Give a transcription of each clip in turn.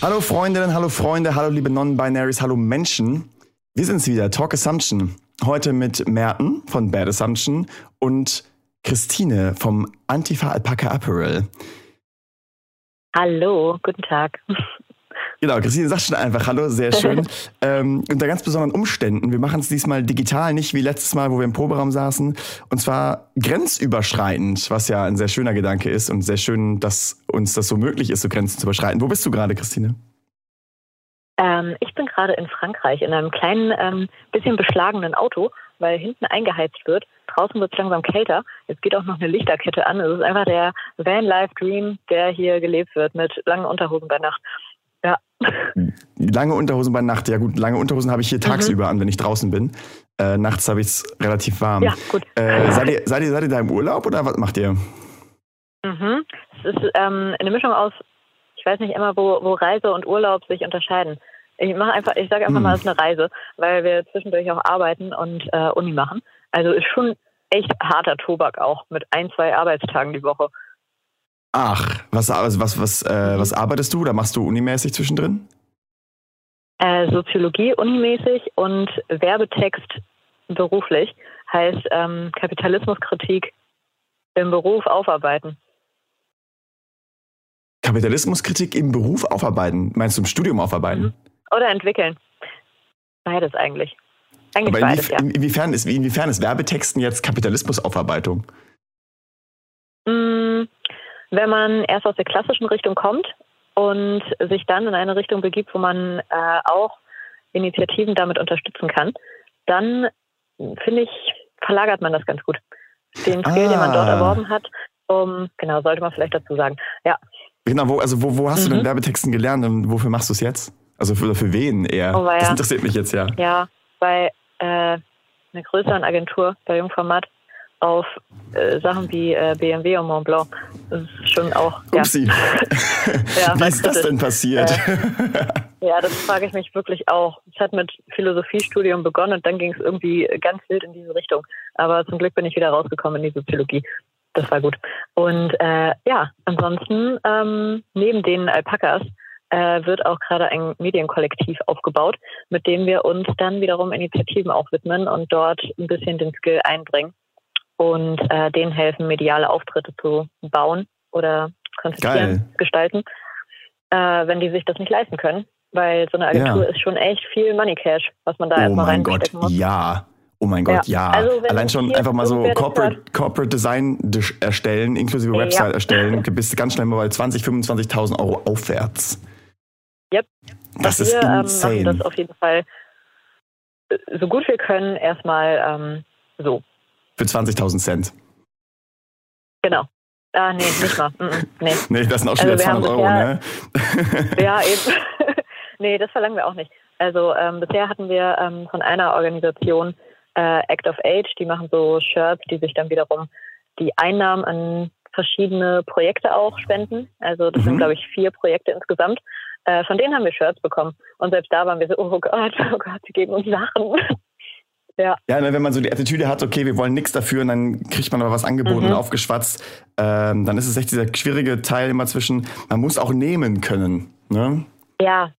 Hallo Freundinnen, hallo Freunde, hallo liebe Non-Binaries, hallo Menschen. Wir sind's wieder, Talk Assumption. Heute mit Merten von Bad Assumption und Christine vom Antifa Alpaca Apparel. Hallo, guten Tag. Genau, Christine sagt schon einfach Hallo, sehr schön. ähm, unter ganz besonderen Umständen. Wir machen es diesmal digital, nicht wie letztes Mal, wo wir im Proberaum saßen. Und zwar grenzüberschreitend, was ja ein sehr schöner Gedanke ist und sehr schön, dass uns das so möglich ist, so Grenzen zu überschreiten. Wo bist du gerade, Christine? Ähm, ich bin gerade in Frankreich in einem kleinen, ähm, bisschen beschlagenen Auto, weil hinten eingeheizt wird. Draußen wird es langsam kälter. Jetzt geht auch noch eine Lichterkette an. Es ist einfach der Van Life Dream, der hier gelebt wird mit langen Unterhosen bei Nacht. Ja. Lange Unterhosen bei Nacht. Ja gut, lange Unterhosen habe ich hier tagsüber an, wenn ich draußen bin. Äh, nachts habe ich es relativ warm. Ja, gut. Äh, seid, ihr, seid, ihr, seid ihr da im Urlaub oder was macht ihr? Mhm. Es ist ähm, eine Mischung aus, ich weiß nicht immer, wo, wo Reise und Urlaub sich unterscheiden. Ich mache einfach, ich sage einfach Hm. mal, es ist eine Reise, weil wir zwischendurch auch arbeiten und äh, Uni machen. Also ist schon echt harter Tobak auch mit ein, zwei Arbeitstagen die Woche. Ach, was, was, was, äh, was arbeitest du oder machst du unimäßig zwischendrin? Äh, Soziologie unimäßig und Werbetext beruflich heißt ähm, Kapitalismuskritik im Beruf aufarbeiten. Kapitalismuskritik im Beruf aufarbeiten. Meinst du im Studium aufarbeiten? Mhm. Oder entwickeln. Beides eigentlich. Eigentlich Aber beides, inwief ja. inwiefern, ist, inwiefern ist Werbetexten jetzt Kapitalismusaufarbeitung? Mm, Wenn man erst aus der klassischen Richtung kommt und sich dann in eine Richtung begibt, wo man äh, auch Initiativen damit unterstützen kann, dann finde ich, verlagert man das ganz gut. Den Skill, den man dort Ah. erworben hat, um, genau, sollte man vielleicht dazu sagen. Ja, Genau, wo, also wo, wo hast du Mhm. denn Werbetexten gelernt und wofür machst du es jetzt? Also für, für wen eher? Oh, das interessiert mich jetzt ja. ja, bei äh, einer größeren Agentur, bei Jungformat, auf äh, Sachen wie äh, BMW und Mont Blanc. Das ist schon auch, ja. Upsi. Ja, Wie was ist das denn passiert? Ja, das frage ich mich wirklich auch. Es hat mit Philosophiestudium begonnen und dann ging es irgendwie ganz wild in diese Richtung. Aber zum Glück bin ich wieder rausgekommen in die Soziologie. Das war gut. Und äh, ja, ansonsten, ähm, neben den Alpakas äh, wird auch gerade ein Medienkollektiv aufgebaut, mit dem wir uns dann wiederum Initiativen auch widmen und dort ein bisschen den Skill einbringen und äh, denen helfen, mediale Auftritte zu bauen oder konzipieren, gestalten, äh, wenn die sich das nicht leisten können. Weil so eine Agentur Ja. ist schon echt viel Money Cash, was man da oh erstmal mein Gott, reinstecken muss. ja. Oh mein Gott, ja. Ja. Also Allein schon einfach mal so Corporate, Corporate Design erstellen, inklusive Ja. Website erstellen, bist du ganz schnell mal bei 20.000, 25.000 Euro aufwärts. Yep. Das ist wir ähm, insane. machen das auf jeden Fall äh, so gut wir können erstmal ähm, so. Für 20.000 Cent. Genau. Ah, nee, nicht mal. Nee. Nee, das sind auch schon Also wieder wir 200 haben Euro, ne? Ja, eben. nee, das verlangen wir auch nicht. Also ähm, bisher hatten wir ähm, von einer Organisation äh, Act of Age, die machen so Shirts, die sich dann wiederum die Einnahmen an verschiedene Projekte auch spenden. Also das Mhm. sind, glaube ich, vier Projekte insgesamt. Äh, von denen haben wir Shirts bekommen. Und selbst da waren wir so, oh Gott, oh Gott, die geben uns Sachen. ja, Ja, ne, wenn man so die Attitüde hat, okay, wir wollen nichts dafür und dann kriegt man aber was angeboten Mhm. und aufgeschwatzt, ähm, dann ist es echt dieser schwierige Teil immer zwischen, man muss auch nehmen können. Ne? ja.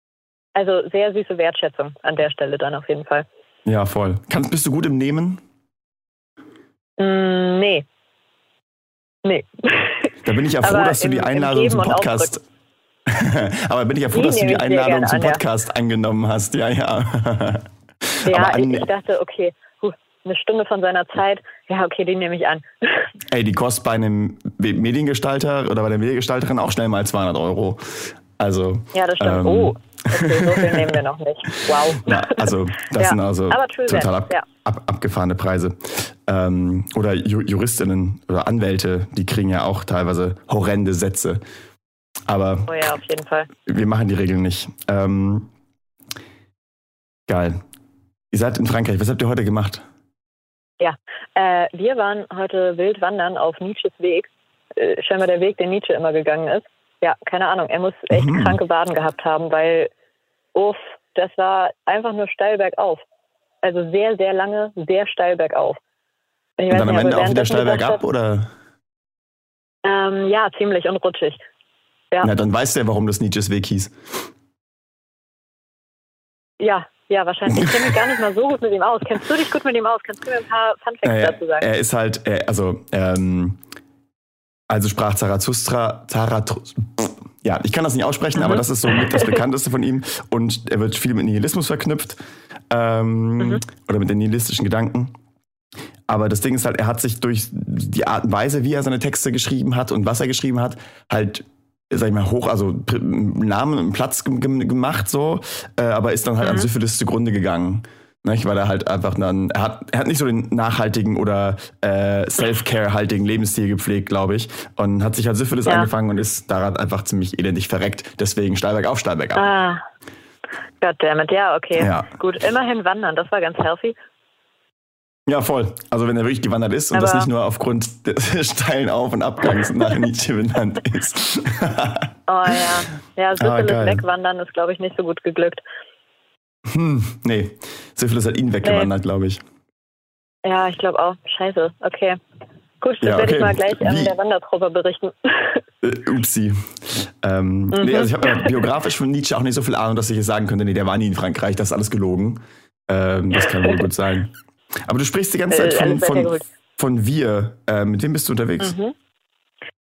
Also sehr süße Wertschätzung an der Stelle dann auf jeden Fall. Ja, voll. Kannst, bist du gut im Nehmen? Mm, nee. Nee. Da bin ich ja froh, Aber dass du die Einladung zum Podcast. aber bin ich ja froh, Die dass du die Einladung zum an, ja. Podcast angenommen hast. Ja, ja. Ja, Aber ich, an- ich dachte, okay, eine Stunde von seiner Zeit, ja, okay, die nehme ich an. Ey, die kostet bei einem Mediengestalter oder bei der Mediengestalterin auch schnell mal 200 Euro. Also. Ja, das stimmt. ähm, oh, okay, so viel nehmen wir noch nicht. Wow. Also das Ja, sind also total ab, ja. ab, abgefahrene Preise. Ähm, oder Ju Juristinnen oder Anwälte, die kriegen ja auch teilweise horrende Sätze. Aber Oh ja, auf jeden Fall. wir machen die Regeln nicht. Ähm, geil. Ihr seid in Frankreich. Was habt ihr heute gemacht? Äh, wir waren heute wild wandern auf Nietzsches Weg. Äh, scheinbar der Weg, den Nietzsche immer gegangen ist. ja, keine Ahnung, er muss echt Mhm. kranke Waden gehabt haben, weil, uff, das war einfach nur steil bergauf. Also sehr, sehr lange, sehr steil bergauf. Ich Und dann am Ende auch wieder steil bergab, oder? Ähm, ja, ziemlich und rutschig. Ja. Na, dann weißt du ja, warum das Nietzsches Weg hieß. Ja, ja, wahrscheinlich. Ich kenne mich gar nicht mal so gut mit ihm aus. Kennst du dich gut mit ihm aus? Kannst du mir ein paar Fun Facts Naja, dazu sagen? er ist halt, er, also, ähm, also sprach Zarathustra, Zarathus, ja, ich kann das nicht aussprechen, Mhm. aber das ist so mit das bekannteste von ihm und er wird viel mit Nihilismus verknüpft ähm, Mhm. oder mit den nihilistischen Gedanken. Aber das Ding ist halt, er hat sich durch die Art und Weise, wie er seine Texte geschrieben hat und was er geschrieben hat, halt, sag ich mal, hoch, also Namen und Platz gem- gem- gemacht so, äh, aber ist dann halt an Mhm. Syphilis zugrunde gegangen. Nicht, weil er halt einfach dann, er hat, er hat nicht so den nachhaltigen oder äh, Self-Care-haltigen Lebensstil gepflegt, glaube ich. Und hat sich halt Syphilis Ja. angefangen und ist daran einfach ziemlich elendig verreckt. Deswegen Steilberg auf, Steilberg ab. Ah, goddammit, ja, okay. Ja. Gut, immerhin wandern, das war ganz healthy. Ja, voll. Also wenn er wirklich gewandert ist und Aber- das nicht nur aufgrund des steilen Auf- und Abgangs nach Nietzsche benannt ist. Oh ja. Ja, Syphilis geil. wegwandern ist, glaube ich, nicht so gut geglückt. hm, nee. Syphilis hat ihn weggewandert, glaube ich. Ja, ich glaube auch. Scheiße, okay. Gut, dann Ja, werde ich mal gleich ähm, Wie? der Wandertruppe berichten. Äh, upsi. Ähm, Mhm. nee, also ich habe ja biografisch von Nietzsche auch nicht so viel Ahnung, dass ich jetzt sagen könnte, nee, der war nie in Frankreich, das ist alles gelogen. Ähm, das kann wohl gut sein. Aber du sprichst die ganze Zeit Äh, von, von, von wir. Äh, mit wem bist du unterwegs? Mhm.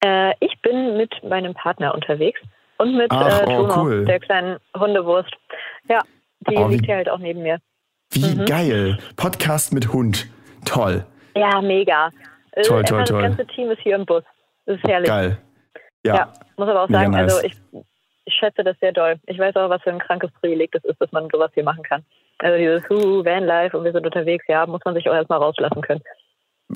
Äh, ich bin mit meinem Partner unterwegs und mit Ach, äh, oh, Juno, cool. der kleinen Hundewurst. Ja, die Oh, liegt hier halt auch neben mir. Wie Mhm. geil. Podcast mit Hund. Toll. Ja, mega. Äh, Toll, einfach toll, toll. Das ganze Team ist hier im Bus. Das ist herrlich. Geil. Ja. Ja, muss aber auch Mega sagen, nice. also ich, ich schätze das sehr doll. Ich weiß auch, was für ein krankes Privileg das ist, dass man sowas hier machen kann. Also dieses Hu, Vanlife und wir sind unterwegs, ja, muss man sich auch erstmal rauslassen können.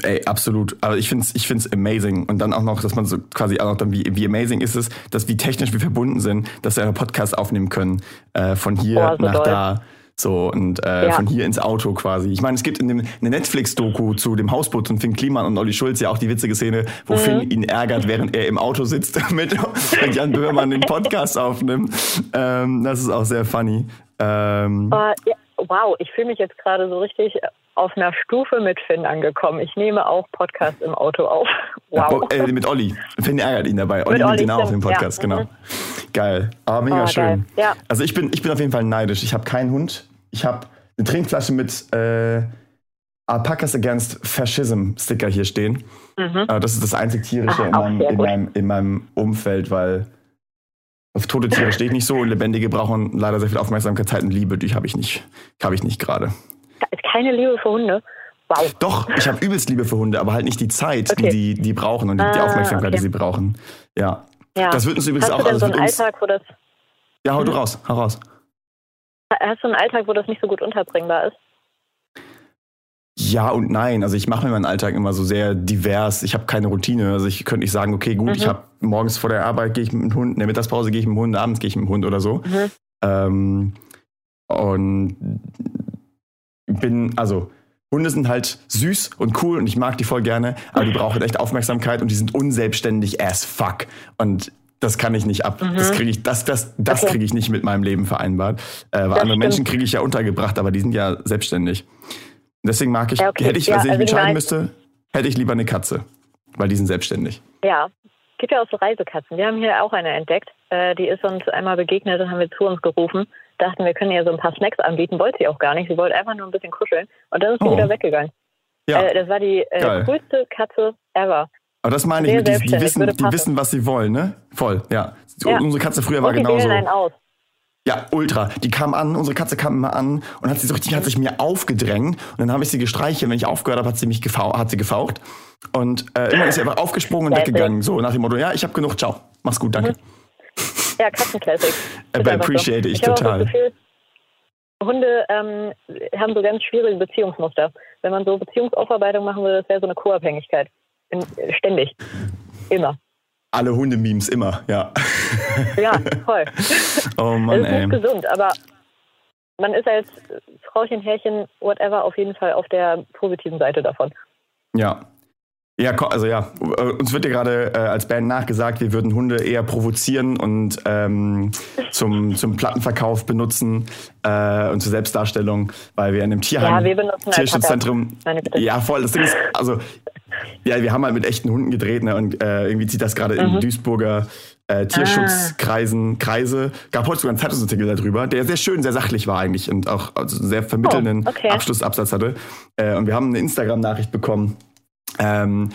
Ey, absolut. Aber ich finde es ich find's amazing. Und dann auch noch, dass man so quasi auch noch dann, wie, wie amazing ist es, dass wie technisch wir verbunden sind, dass wir einen Podcast aufnehmen können. Äh, von hier Boah, so nach doll. da. So, und äh, Ja. von hier ins Auto quasi. Ich meine, es gibt in dem, eine Netflix-Doku zu dem Hausboot von Finn Kliman und Olli Schulz ja auch die witzige Szene, wo Mhm. Finn ihn ärgert, während er im Auto sitzt, mit, mit Jan Böhmermann den Podcast aufnimmt. Ähm, das ist auch sehr funny. Ähm, Aber, ja, wow, ich fühle mich jetzt gerade so richtig auf einer Stufe mit Finn angekommen. Ich nehme auch Podcast im Auto auf. Wow. Ja, äh, mit Olli. Finn ärgert ihn dabei. Olli nimmt Olli, ihn auch auf den Podcast, ja. genau. Mhm. Geil. Aber mega Oh, schön. Ja. Also ich bin, ich bin auf jeden Fall neidisch. Ich habe keinen Hund. Ich habe eine Trinkflasche mit äh, Alpacas Against Fascism Sticker hier stehen. Mhm. Das ist das einzig tierische Ah, in, meinem, in, meinem, in meinem Umfeld, weil auf tote Tiere stehe ich nicht so lebendige brauchen leider sehr viel Aufmerksamkeit, Zeit und Liebe. Die habe ich nicht, habe ich nicht gerade. Da ist keine Liebe für Hunde. Wow. Doch, ich habe übelst Liebe für Hunde, aber halt nicht die Zeit, Okay. die, die die brauchen und die, die Ah, Aufmerksamkeit, die okay. sie brauchen. Ja. Ja. Das wird uns übrigens Hast auch du denn also so einen Alltag, wo das Ja, hau du Mhm. raus, hau raus. hast du einen Alltag, wo das nicht so gut unterbringbar ist? Ja und nein. Also ich mache mir meinen Alltag immer so sehr divers. Ich habe keine Routine. Also ich könnte nicht sagen, okay, gut, Mhm. ich habe morgens vor der Arbeit gehe ich mit dem Hund, in der Mittagspause gehe ich mit dem Hund, abends gehe ich mit dem Hund oder so. Mhm. Ähm, und bin, also Hunde sind halt süß und cool und ich mag die voll gerne, aber die brauchen echt Aufmerksamkeit und die sind unselbstständig as fuck. Und das kann ich nicht ab. Das kriege ich, das, das, das Mhm. Okay. kriege ich nicht mit meinem Leben vereinbart. Äh, weil Das andere Menschen stimmt. kriege ich ja untergebracht, aber die sind ja selbstständig. Deswegen mag ich, Ja, okay. hätte ich, Ja, also ich also entscheiden müsste, hätte ich lieber eine Katze. Weil die sind selbstständig. Ja. Gibt ja auch so Reisekatzen. Wir haben hier auch eine entdeckt. Äh, die ist uns einmal begegnet und haben wir zu uns gerufen. Dachten, wir können ihr so ein paar Snacks anbieten. Wollte sie auch gar nicht. Sie wollte einfach nur ein bisschen kuscheln. Und dann ist sie Oh. wieder weggegangen. Ja, Äh, das war die äh, coolste Katze ever. aber das meine ich sehr mit, die, die, wissen, die wissen, was sie wollen, ne? Voll, ja. Ja. Unsere Katze früher war Und die genauso. aus. Ja, ultra. Die kam an, unsere Katze kam immer an und hat sie so richtig, hat sich mir aufgedrängt und dann habe ich sie gestreichelt. Wenn ich aufgehört habe, hat sie mich gefau hat sie gefaucht. Und äh, irgendwann ist sie einfach aufgesprungen und weggegangen. So nach dem Motto, ja, ich habe genug, ciao. Mach's gut, danke. Ja, Katzenclassic. Aber Ist einfach so. appreciate ich auch total. Gefühl, Hunde ähm, haben so ganz schwierige Beziehungsmuster. Wenn man so Beziehungsaufarbeitung machen würde, das wäre so eine Co-Abhängigkeit. Ständig. Immer. Alle Hundememes immer, ja. Ja, voll. Oh Mann, das ist ey. nicht gesund, aber man ist als Frauchen, Härchen, whatever, auf jeden Fall auf der positiven Seite davon. Ja. Ja, also ja, uns wird ja gerade äh, als Band nachgesagt, wir würden Hunde eher provozieren und ähm, zum, zum Plattenverkauf benutzen äh, und zur Selbstdarstellung, weil wir in einem Tierheim, Ja, wir benutzen Tierschutzzentrum. Meine Bitte. Ja, voll. Das Ding ist, also ja, wir haben halt mit echten Hunden gedreht ne, und äh, irgendwie zieht das gerade Mhm. in Duisburger äh, Tierschutzkreisen Kreise. Gab heute sogar einen Zeitungsartikel darüber, der sehr schön, sehr sachlich war eigentlich und auch also sehr vermittelnden Oh, okay. Abschlussabsatz hatte. Äh, und wir haben eine Instagram-Nachricht bekommen, ähm,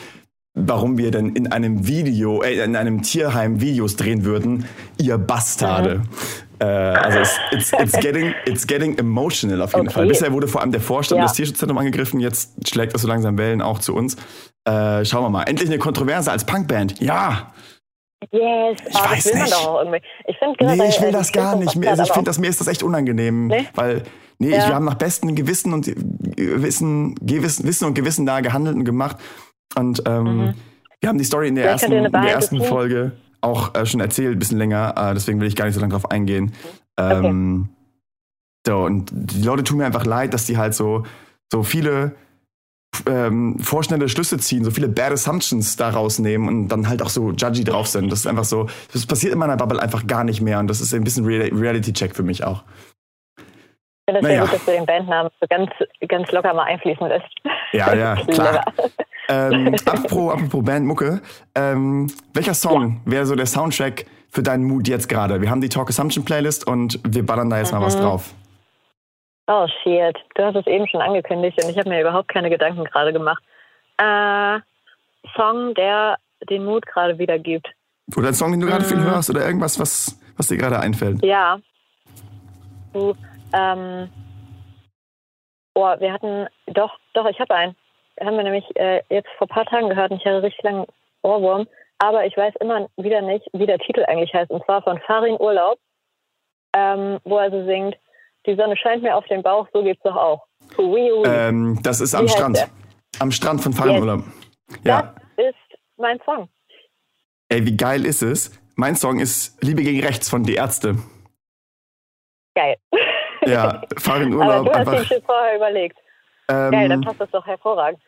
warum wir denn in einem Video, äh, in einem Tierheim Videos drehen würden, ihr Bastarde. Mhm. Äh, also es, it's, it's, getting, it's getting emotional auf jeden Okay. Fall. Bisher wurde vor allem der Vorstand Ja. des Tierschutzzentrums angegriffen, jetzt schlägt das so langsam Wellen auch zu uns. Äh, schauen wir mal. Endlich eine Kontroverse als Punkband. Ja! Yes, Ich aber weiß das will man nicht. doch auch irgendwie. Ich finde Nee, generell, ich will äh, das gar nicht. Mir- Also ich finde das mir ist das echt unangenehm, Nee? weil nee, ich, Ja. wir haben nach bestem Gewissen und Wissen, Gewissen, Wissen und Gewissen da gehandelt und gemacht und ähm, Mhm. wir haben die Story in der Vielleicht ersten, in der ersten Folge auch äh, schon erzählt, ein bisschen länger. Äh, deswegen will ich gar nicht so lange drauf eingehen. Ähm, so und die Leute tun mir einfach leid, dass die halt so so viele ähm, vorschnelle Schlüsse ziehen, so viele Bad Assumptions da rausnehmen und dann halt auch so judgy drauf sind. Das ist einfach so, das passiert in meiner Bubble einfach gar nicht mehr und das ist ein bisschen Real- Reality-Check für mich auch. Ich finde es Naja. sehr gut, dass du den Bandnamen so ganz, ganz locker mal einfließen lässt. Ja, ja, klar. Ähm, apropos, apropos Bandmucke, ähm, welcher Song wäre so der Soundtrack für deinen Mood jetzt gerade? Wir haben die Talk Assumption Playlist und wir ballern da jetzt mal was Mhm. drauf. Oh shit, du hast es eben schon angekündigt und ich habe mir überhaupt keine Gedanken gerade gemacht. Äh, Song, der den Mut gerade wiedergibt. Oder ein Song, den du gerade viel Mhm. hörst oder irgendwas, was, was dir gerade einfällt. Ja. Du, ähm, oh, wir hatten, doch, doch, ich habe einen. Haben wir nämlich äh, jetzt vor ein paar Tagen gehört und ich hatte richtig langen Ohrwurm. Aber ich weiß immer wieder nicht, wie der Titel eigentlich heißt. Und zwar von Farin Urlaub, ähm, wo er so singt, die Sonne scheint mir auf den Bauch, so geht's doch auch. Hui, hui. Ähm, das ist am Wie Strand. Am Strand von Fallenurlaub. Ja. Das ist mein Song. Ey, wie geil ist es? Mein Song ist Liebe gegen Rechts von Die Ärzte. Geil. Ja, fahr in Aber Urlaub du hast den einfach. Shit vorher überlegt. Geil, dann Ähm, passt das doch hervorragend.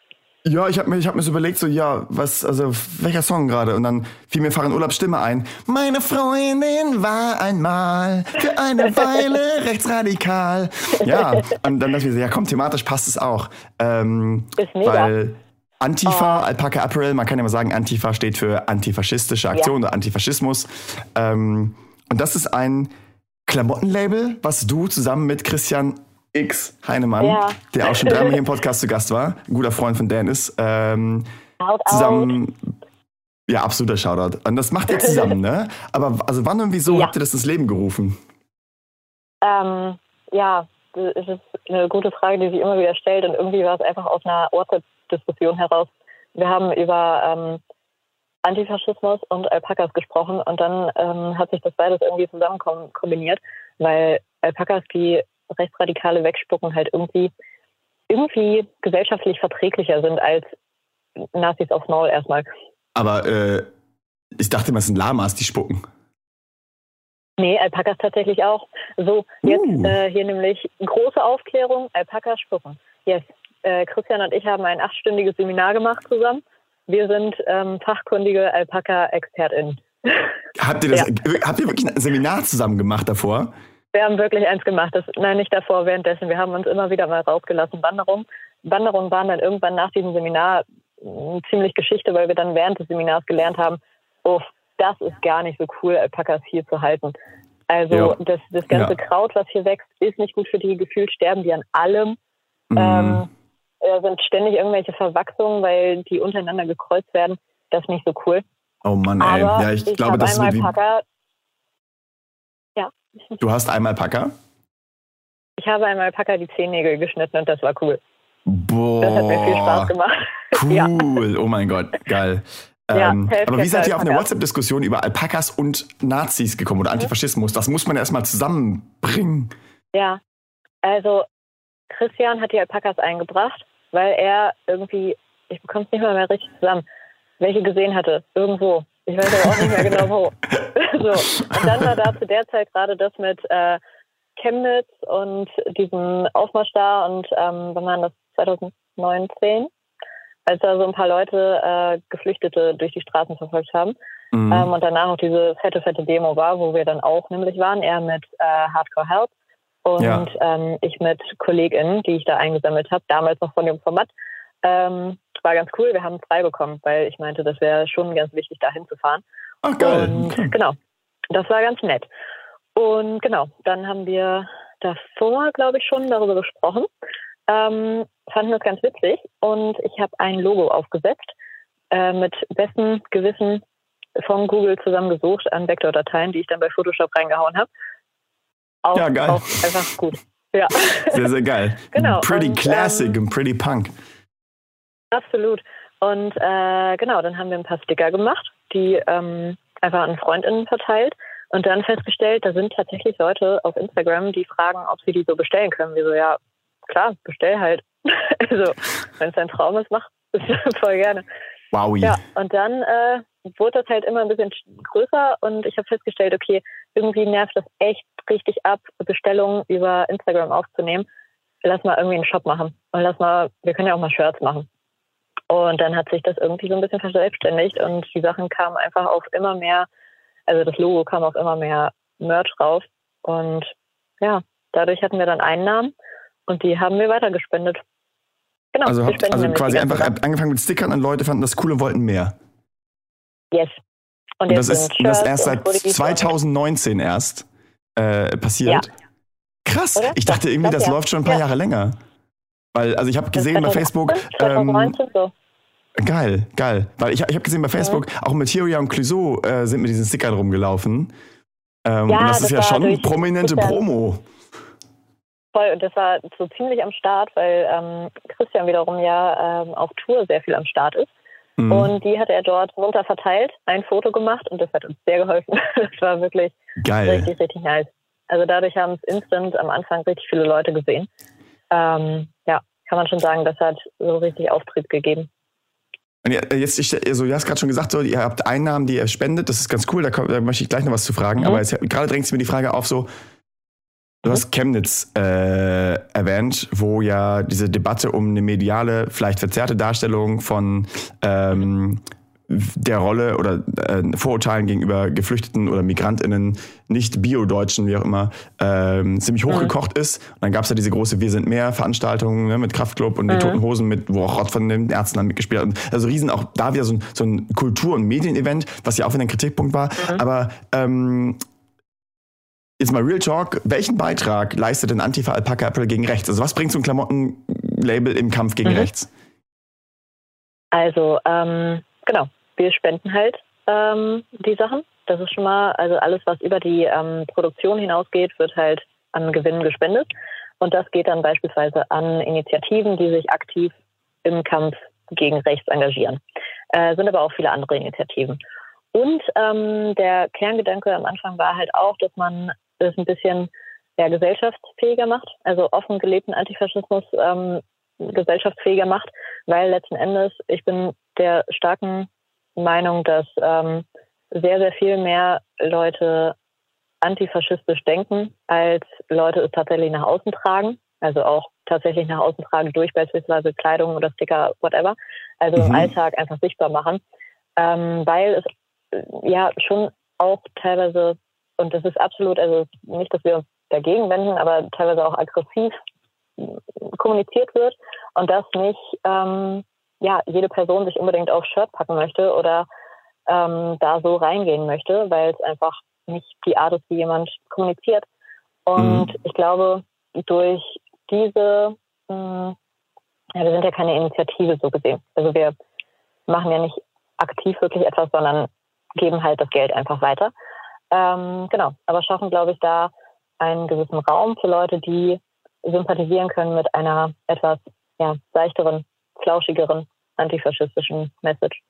Ja, ich habe mir, ich hab mir so überlegt, so, ja, was, also, welcher Song gerade? Und dann fiel mir Fahr in Urlaub Stimme ein. Meine Freundin war einmal für eine Weile rechtsradikal. Ja, und dann dachte ich so, ja, komm, thematisch passt es auch. Ähm, Ist mega. Weil Antifa, Oh. Alpaca Apparel, man kann ja mal sagen, Antifa steht für antifaschistische Aktion oder Antifaschismus. Ähm, und das ist ein Klamottenlabel, was du zusammen mit Christian X Heinemann, Ja. der auch schon dreimal hier im Podcast zu Gast war, ein guter Freund von Dan ist, ähm, zusammen. Ja, absoluter Shoutout. Und das macht ihr zusammen, ne? Aber also wann und wieso Ja. habt ihr das ins Leben gerufen? Ähm, ja, es ist eine gute Frage, die sich immer wieder stellt und irgendwie war es einfach aus einer WhatsApp-Diskussion heraus. Wir haben über ähm, Antifaschismus und Alpakas gesprochen und dann ähm, hat sich das beides irgendwie zusammen kom- kombiniert, weil Alpakas, die rechtsradikale wegspucken, halt irgendwie irgendwie gesellschaftlich verträglicher sind als Nazis aufs Maul erstmal. Aber äh, ich dachte immer, es sind Lamas, die spucken. Nee, Alpakas tatsächlich auch. So, jetzt Uh. äh, hier nämlich große Aufklärung, Alpakas spucken. Yes. Äh, Christian und ich haben ein achtstündiges Seminar gemacht zusammen. Wir sind ähm, fachkundige Alpaka-ExpertInnen. Habt ihr, das, habt ihr wirklich ein Seminar zusammen gemacht davor? Wir haben wirklich eins gemacht. Das, nein, nicht davor, währenddessen. Wir haben uns immer wieder mal rausgelassen. Wanderung. Wanderungen waren dann irgendwann nach diesem Seminar mh, ziemlich Geschichte, weil wir dann während des Seminars gelernt haben, oh, das ist gar nicht so cool, Alpakas hier zu halten. Also Ja. das, das ganze Ja. Kraut, was hier wächst, ist nicht gut für die. Gefühlt sterben die an allem. Mhm. Ähm, da sind ständig irgendwelche Verwachsungen, weil die untereinander gekreuzt werden. Das ist nicht so cool. oh Mann, ey. Aber Ja, ich, ich glaube, das wird wie. Alpaka, Du hast einmal Packer? ich habe einmal Alpaka die Zehennägel geschnitten und das war cool. Boah. Das hat mir viel Spaß gemacht. Ja. Cool. Oh mein Gott, geil. Ja, Ähm, aber wie seid ihr auf eine. WhatsApp-Diskussion über Alpakas und Nazis gekommen oder Antifaschismus? Das muss man erstmal zusammenbringen. Ja, also Christian hat die Alpakas eingebracht, weil er irgendwie, ich bekomme es nicht mal mehr richtig zusammen, welche gesehen hatte, irgendwo. Ich weiß aber auch nicht mehr genau wo. so. Und dann war da zu der Zeit gerade das mit äh, Chemnitz und diesem Aufmarsch da und ähm, wann war das? 2019? als da so ein paar Leute äh, Geflüchtete durch die Straßen verfolgt haben. Mhm. Ähm, und danach noch diese fette, fette Demo war, wo wir dann auch nämlich waren, er mit äh, Hardcore Help und ja. ähm, ich mit KollegInnen, die ich da eingesammelt habe, damals noch von dem Format. Ähm, war ganz cool, wir haben frei bekommen, weil ich meinte, das wäre schon ganz wichtig, da hinzufahren. Ach geil. Und, okay. Genau, das war ganz nett. Und genau, dann haben wir davor, glaube ich, schon darüber gesprochen. Ähm, fanden das ganz witzig und ich habe ein Logo aufgesetzt äh, mit bestem Gewissen von Google zusammengesucht an Vektordateien, die ich dann bei Photoshop reingehauen habe. ja, geil. Auch einfach gut. Ja. Sehr, sehr geil. genau. Pretty und, classic ähm, und pretty punk. Absolut. Und äh, genau, dann haben wir ein paar Sticker gemacht, die ähm, einfach an FreundInnen verteilt und dann festgestellt, da sind tatsächlich Leute auf Instagram, die fragen, ob sie die so bestellen können. Wir so, ja, klar, bestell halt. also, wenn es dein Traum ist, mach das voll gerne. Wow. Ja, und dann äh, wurde das halt immer ein bisschen größer und ich habe festgestellt, okay, irgendwie nervt das echt richtig ab, Bestellungen über Instagram aufzunehmen. Lass mal irgendwie einen Shop machen. Und lass mal, wir können ja auch mal Shirts machen. Und dann hat sich das irgendwie so ein bisschen verselbstständigt und die Sachen kamen einfach auf immer mehr, also das Logo kam auf immer mehr Merch raus. Und ja, dadurch hatten wir dann Einnahmen und die haben wir weitergespendet. Genau. Also, habt, also quasi einfach zusammen. angefangen mit Stickern und Leute fanden das cool und wollten mehr. Yes. Und, und das ist das erst seit 2019 erst äh, passiert. Ja. Krass. Oder? Ich dachte irgendwie, das, das ja. läuft schon ein paar ja. Jahre länger. Weil, also ich habe gesehen bei Facebook. Ähm, so. Geil, geil. Weil ich, ich habe gesehen bei Facebook, mhm. auch Materia und Clouseau äh, sind mit diesen Stickern rumgelaufen. Ähm, ja, und das, das ist ja schon prominente Promo. Voll, und das war so ziemlich am Start, weil ähm, Christian wiederum ja ähm, auf Tour sehr viel am Start ist. Mhm. Und die hat er dort runter verteilt, ein Foto gemacht und das hat uns sehr geholfen. das war wirklich Geil. richtig, richtig nice. Also dadurch haben es instant am Anfang richtig viele Leute gesehen. Ähm, ja, kann man schon sagen, das hat so richtig Auftritt gegeben. Jetzt, ich, also, du hast gerade schon gesagt, so, ihr habt Einnahmen, die ihr spendet, das ist ganz cool, da, da möchte ich gleich noch was zu fragen. Mhm. Aber jetzt, gerade drängt sich mir die Frage auf, so, Du hast Chemnitz äh, erwähnt, wo ja diese Debatte um eine mediale, vielleicht verzerrte Darstellung von ähm, der Rolle oder äh, Vorurteilen gegenüber Geflüchteten oder MigrantInnen, nicht Bio-Deutschen, wie auch immer, ähm, ziemlich hochgekocht mhm. ist. Und dann gab es ja diese große Wir sind mehr Veranstaltung ne, mit Kraftclub und mhm. die Toten Hosen, mit, wo auch Rott von den Ärzten dann mitgespielt hat. Also riesen auch da wieder so ein, so ein Kultur- und Medienevent, was ja auch wieder ein Kritikpunkt war. Mhm. Aber ähm, Jetzt mal Real Talk, welchen Beitrag leistet denn Antifa Alpaca Apple gegen rechts? Also was bringt so ein Klamottenlabel im Kampf gegen mhm. rechts? Also, ähm, genau, wir spenden halt ähm, die Sachen. Das ist schon mal, also alles, was über die ähm, Produktion hinausgeht, wird halt an Gewinnen gespendet. Und das geht dann beispielsweise an Initiativen, die sich aktiv im Kampf gegen rechts engagieren. Äh, sind aber auch viele andere Initiativen. Und ähm, der Kerngedanke am Anfang war halt auch, dass man das ein bisschen ja, gesellschaftsfähiger macht, also offen gelebten Antifaschismus ähm, gesellschaftsfähiger macht, weil letzten Endes, ich bin der starken Meinung, dass ähm, sehr, sehr viel mehr Leute antifaschistisch denken, als Leute es tatsächlich nach außen tragen. Also auch tatsächlich nach außen tragen durch beispielsweise Kleidung oder Sticker, whatever. Also mhm. im Alltag einfach sichtbar machen. Ähm, weil es äh, ja schon auch teilweise und das ist absolut, also nicht, dass wir uns dagegen wenden, aber teilweise auch aggressiv kommuniziert wird und dass nicht ähm, ja, jede Person sich unbedingt aufs Shirt packen möchte oder ähm, da so reingehen möchte, weil es einfach nicht die Art ist, wie jemand kommuniziert. Und mhm. ich glaube, durch diese, mh, hm, ja, wir sind ja keine Initiative so gesehen. Also wir machen ja nicht aktiv wirklich etwas, sondern geben halt das Geld einfach weiter. Ähm, genau, aber schaffen, glaube ich, da einen gewissen Raum für Leute, die sympathisieren können mit einer etwas ja, seichteren, flauschigeren antifaschistischen Message.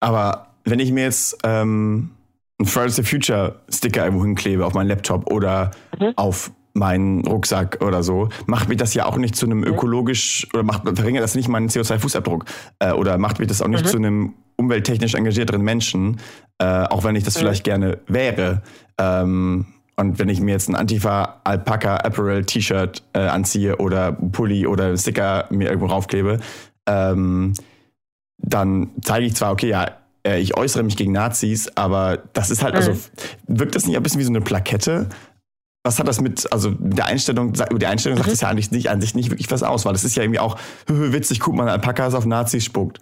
Aber wenn ich mir jetzt ähm, einen Fridays for Future Sticker irgendwo hinklebe auf meinen Laptop oder mhm. auf meinen Rucksack oder so, macht mich das ja auch nicht zu einem mhm. ökologisch oder macht, verringert das nicht meinen CO2-Fußabdruck äh, oder macht mich das auch nicht mhm. zu einem umwelttechnisch engagierteren Menschen, äh, auch wenn ich das mhm. vielleicht gerne wäre. Ähm, Und wenn ich mir jetzt ein Antifa Alpaca Apparel T-Shirt äh, anziehe oder Pulli oder Sticker mir irgendwo raufklebe, ähm, dann zeige ich zwar, okay, ja, äh, ich äußere mich gegen Nazis, aber das ist halt, also Mhm. wirkt das nicht ein bisschen wie so eine Plakette? Was hat das mit, also mit der Einstellung, über die Einstellung sagt Mhm. es ja eigentlich nicht, an sich nicht wirklich was aus, weil das ist ja irgendwie auch witzig, guck mal, Alpakas auf Nazis spuckt.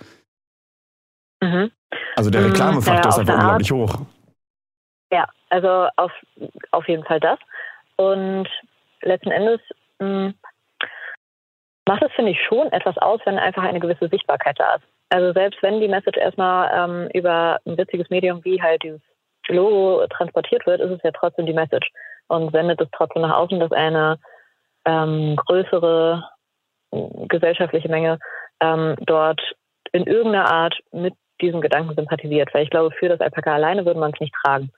Mhm. Also der Mm, Reklamefaktor ja, ist einfach unglaublich hoch. Also auf, auf jeden Fall das. Und letzten Endes mh, macht es, finde ich, schon etwas aus, wenn einfach eine gewisse Sichtbarkeit da ist. Also selbst wenn die Message erstmal ähm, über ein witziges Medium wie halt dieses Logo transportiert wird, ist es ja trotzdem die Message und sendet es trotzdem nach außen, dass eine ähm, größere äh, gesellschaftliche Menge ähm, dort in irgendeiner Art mit diesem Gedanken sympathisiert. Weil ich glaube, für das Alpaka alleine würde man es nicht tragen.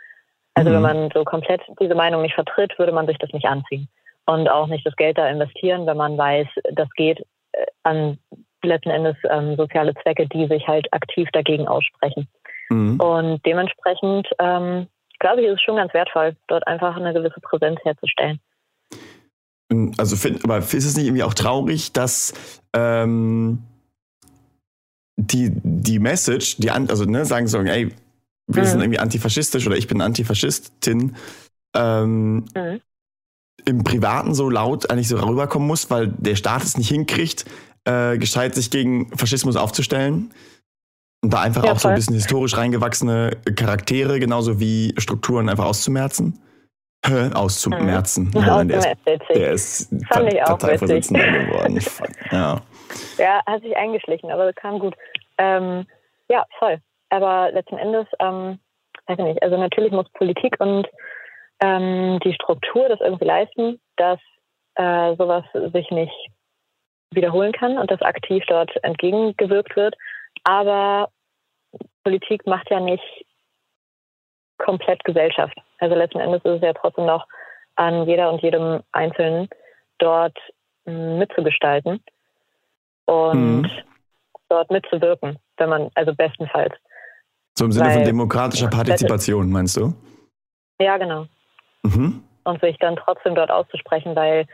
Also Mhm. wenn man so komplett diese Meinung nicht vertritt, würde man sich das nicht anziehen. Und auch nicht das Geld da investieren, wenn man weiß, das geht äh, an letzten Endes ähm, soziale Zwecke, die sich halt aktiv dagegen aussprechen. Mhm. Und dementsprechend, ähm, glaube ich, ist es schon ganz wertvoll, dort einfach eine gewisse Präsenz herzustellen. Also find, aber ist es nicht irgendwie auch traurig, dass ähm, die, die Message, die also ne, sagen so, ey, wir Mhm. sind irgendwie antifaschistisch oder ich bin Antifaschistin, ähm, Mhm. im Privaten so laut eigentlich so rüberkommen muss, weil der Staat es nicht hinkriegt, äh, gescheit sich gegen Faschismus aufzustellen. Und da einfach Ja, auch so ein voll. bisschen historisch reingewachsene Charaktere, genauso wie Strukturen einfach auszumerzen. Auszumerzen. Mhm. Ja, der, ist, witzig. der ist Fand ich auch Parteivorsitzender geworden. Fuck. Ja. Ja, hat sich eingeschlichen, aber das kam gut. Ähm, ja, voll. Aber letzten Endes, ähm, weiß ich nicht, also natürlich muss Politik und ähm, die Struktur das irgendwie leisten, dass äh, sowas sich nicht wiederholen kann und dass aktiv dort entgegengewirkt wird. Aber Politik macht ja nicht komplett Gesellschaft. Also letzten Endes ist es ja trotzdem noch an jeder und jedem Einzelnen dort mitzugestalten und Mhm. dort mitzuwirken, wenn man, also bestenfalls. So im Sinne von Weil- demokratischer Partizipation, meinst du? Ja, genau. Mhm. Und sich dann trotzdem dort auszusprechen, weil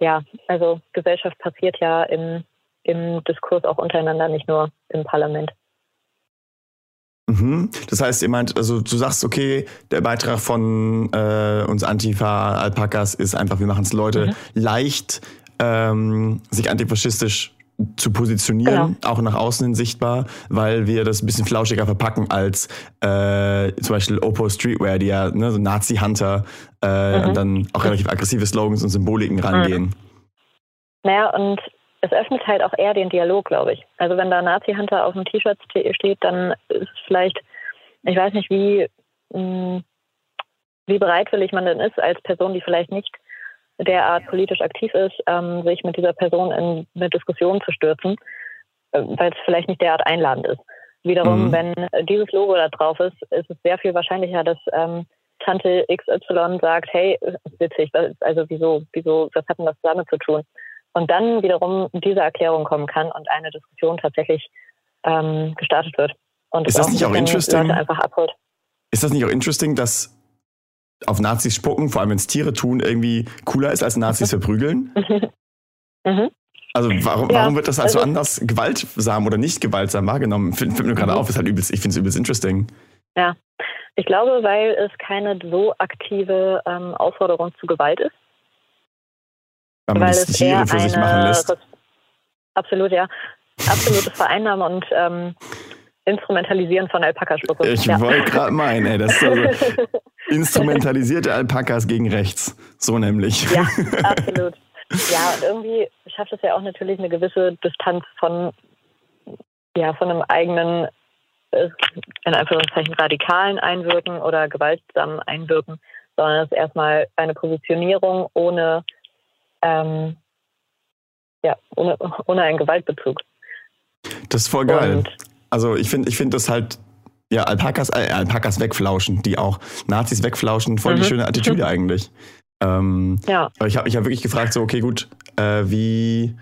ja, also Gesellschaft passiert ja im, im Diskurs auch untereinander, nicht nur im Parlament. Mhm. Das heißt, ihr meint, also du sagst, okay, der Beitrag von äh, uns Antifa-Alpakas ist einfach, wir machen es Leute Mhm. leicht, ähm, sich antifaschistisch zu positionieren, auch nach außen hin sichtbar, weil wir das ein bisschen flauschiger verpacken als äh, zum Beispiel Oppo Streetwear, die ja ne, so Nazi-Hunter äh, Mhm. und dann auch relativ aggressive Slogans und Symboliken rangehen. Naja, und es öffnet halt auch eher den Dialog, glaube ich. Also wenn da Nazi-Hunter auf dem T-Shirt ste- steht, dann ist es vielleicht, ich weiß nicht, wie, mh, wie bereitwillig man denn ist, als Person, die vielleicht nicht derart politisch aktiv ist, ähm, sich mit dieser Person in eine Diskussion zu stürzen, äh, weil es vielleicht nicht derart einladend ist. Wiederum, Mhm. wenn äh, dieses Logo da drauf ist, ist es sehr viel wahrscheinlicher, dass ähm, Tante XY sagt, hey, witzig, was- also wieso, wieso, was hat denn das damit zu tun? Und dann wiederum diese Erklärung kommen kann und eine Diskussion tatsächlich ähm, gestartet wird. Und Ist das nicht auch interesting? Leute einfach abholt. Ist das nicht auch interesting, dass auf Nazis spucken, vor allem wenn es Tiere tun, irgendwie cooler ist als Nazis verprügeln? Mhm. Also warum, Ja, warum wird das halt so also- anders gewaltsam oder nicht gewaltsam wahrgenommen? Fällt mir gerade Mhm. auf, ist halt übelst, ich finde es übelst interesting. Ich glaube, weil es keine so aktive ähm, Aufforderung zu Gewalt ist. Weil man weil es Tiere für sich machen lässt. Res- absolut, ja, absolutes Vereinnahmen und ähm, Instrumentalisieren von Alpakaspucke. Ich ja. wollte gerade meinen, ey, das ist also instrumentalisierte Alpakas gegen rechts. So nämlich. Ja, absolut. Ja, und irgendwie schafft es ja auch natürlich eine gewisse Distanz von, ja, von einem eigenen, äh, in Anführungszeichen, radikalen Einwirken oder gewaltsamen Einwirken, sondern es ist erstmal eine Positionierung ohne, ähm, ja, ohne, ohne einen Gewaltbezug. Das ist voll geil. Und Also ich finde ich find das halt, ja, Alpakas, äh, Alpakas wegflauschen, die auch Nazis wegflauschen, voll die Mhm. schöne Attitüde eigentlich. Ähm, ja, aber ich habe mich ja wirklich gefragt, so, okay, gut, äh, wie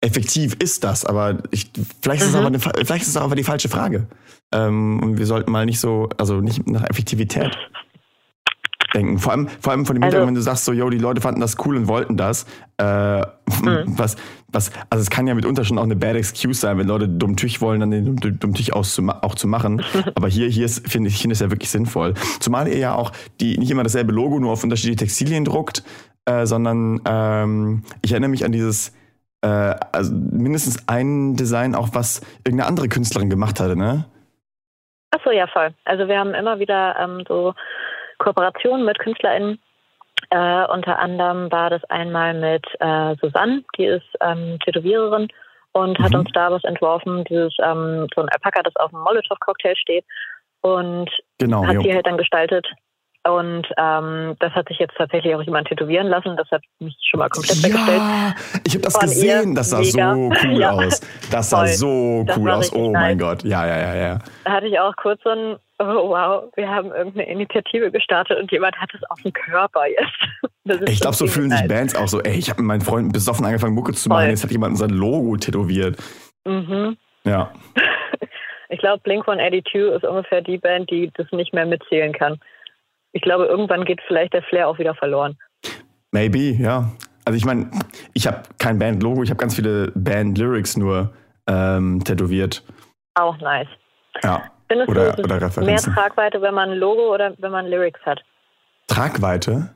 effektiv ist das? Aber ich, vielleicht, ist es Mhm. aber eine, vielleicht ist es aber die falsche Frage. Ähm, und wir sollten mal nicht so, also nicht nach Effektivität. Denken. Vor allem, vor allem von dem Also- Hintergrund, wenn du sagst, so, yo, die Leute fanden das cool und wollten das. Äh, Mhm. was, was, also es kann ja mitunter schon auch eine bad excuse sein, wenn Leute dumm Tüch wollen, dann den dumm, Tüch auch zu machen. Aber hier, hier ist, finde ich, finde es ja wirklich sinnvoll. Zumal ihr ja auch die nicht immer dasselbe Logo nur auf unterschiedliche Textilien druckt, äh, sondern ähm, ich erinnere mich an dieses äh, also mindestens ein Design auch, was irgendeine andere Künstlerin gemacht hatte, ne? Achso, ja, voll. Also wir haben immer wieder ähm, so Kooperationen mit KünstlerInnen. Äh, unter anderem war das einmal mit äh, Susanne, die ist ähm, Tätowiererin und hat Mhm. uns da was entworfen, dieses ähm, so ein Alpaka, das auf dem Molotow-Cocktail steht und Genau. hat jo. sie halt dann gestaltet. Und ähm, das hat sich jetzt tatsächlich auch jemand tätowieren lassen. Das hat mich schon mal komplett weggestellt. Ja, ich habe das Von gesehen, das sah mega. so cool Ja. aus. Das sah Voll. so cool aus. Oh mein nice. Gott. Ja, ja, ja, ja. Da hatte ich auch kurz so ein, oh wow, wir haben irgendeine Initiative gestartet und jemand hat es auf dem Körper jetzt. Ich glaube, so fühlen sich Bands auch so. Ey, ich habe mit meinen Freunden besoffen angefangen, Mucke zu machen. Voll. Jetzt hat jemand unser Logo tätowiert. Mhm. Ja. Ich glaube, Blink 182 ist ungefähr die Band, die das nicht mehr mitzählen kann. Ich glaube, irgendwann geht vielleicht der Flair auch wieder verloren. Maybe, ja. Also ich meine, ich habe kein Band-Logo, ich habe ganz viele Band-Lyrics nur ähm, tätowiert. Auch nice. Ja. Findest Oder- du, oder mehr. Tragweite, wenn man ein Logo oder wenn man Lyrics hat? Tragweite.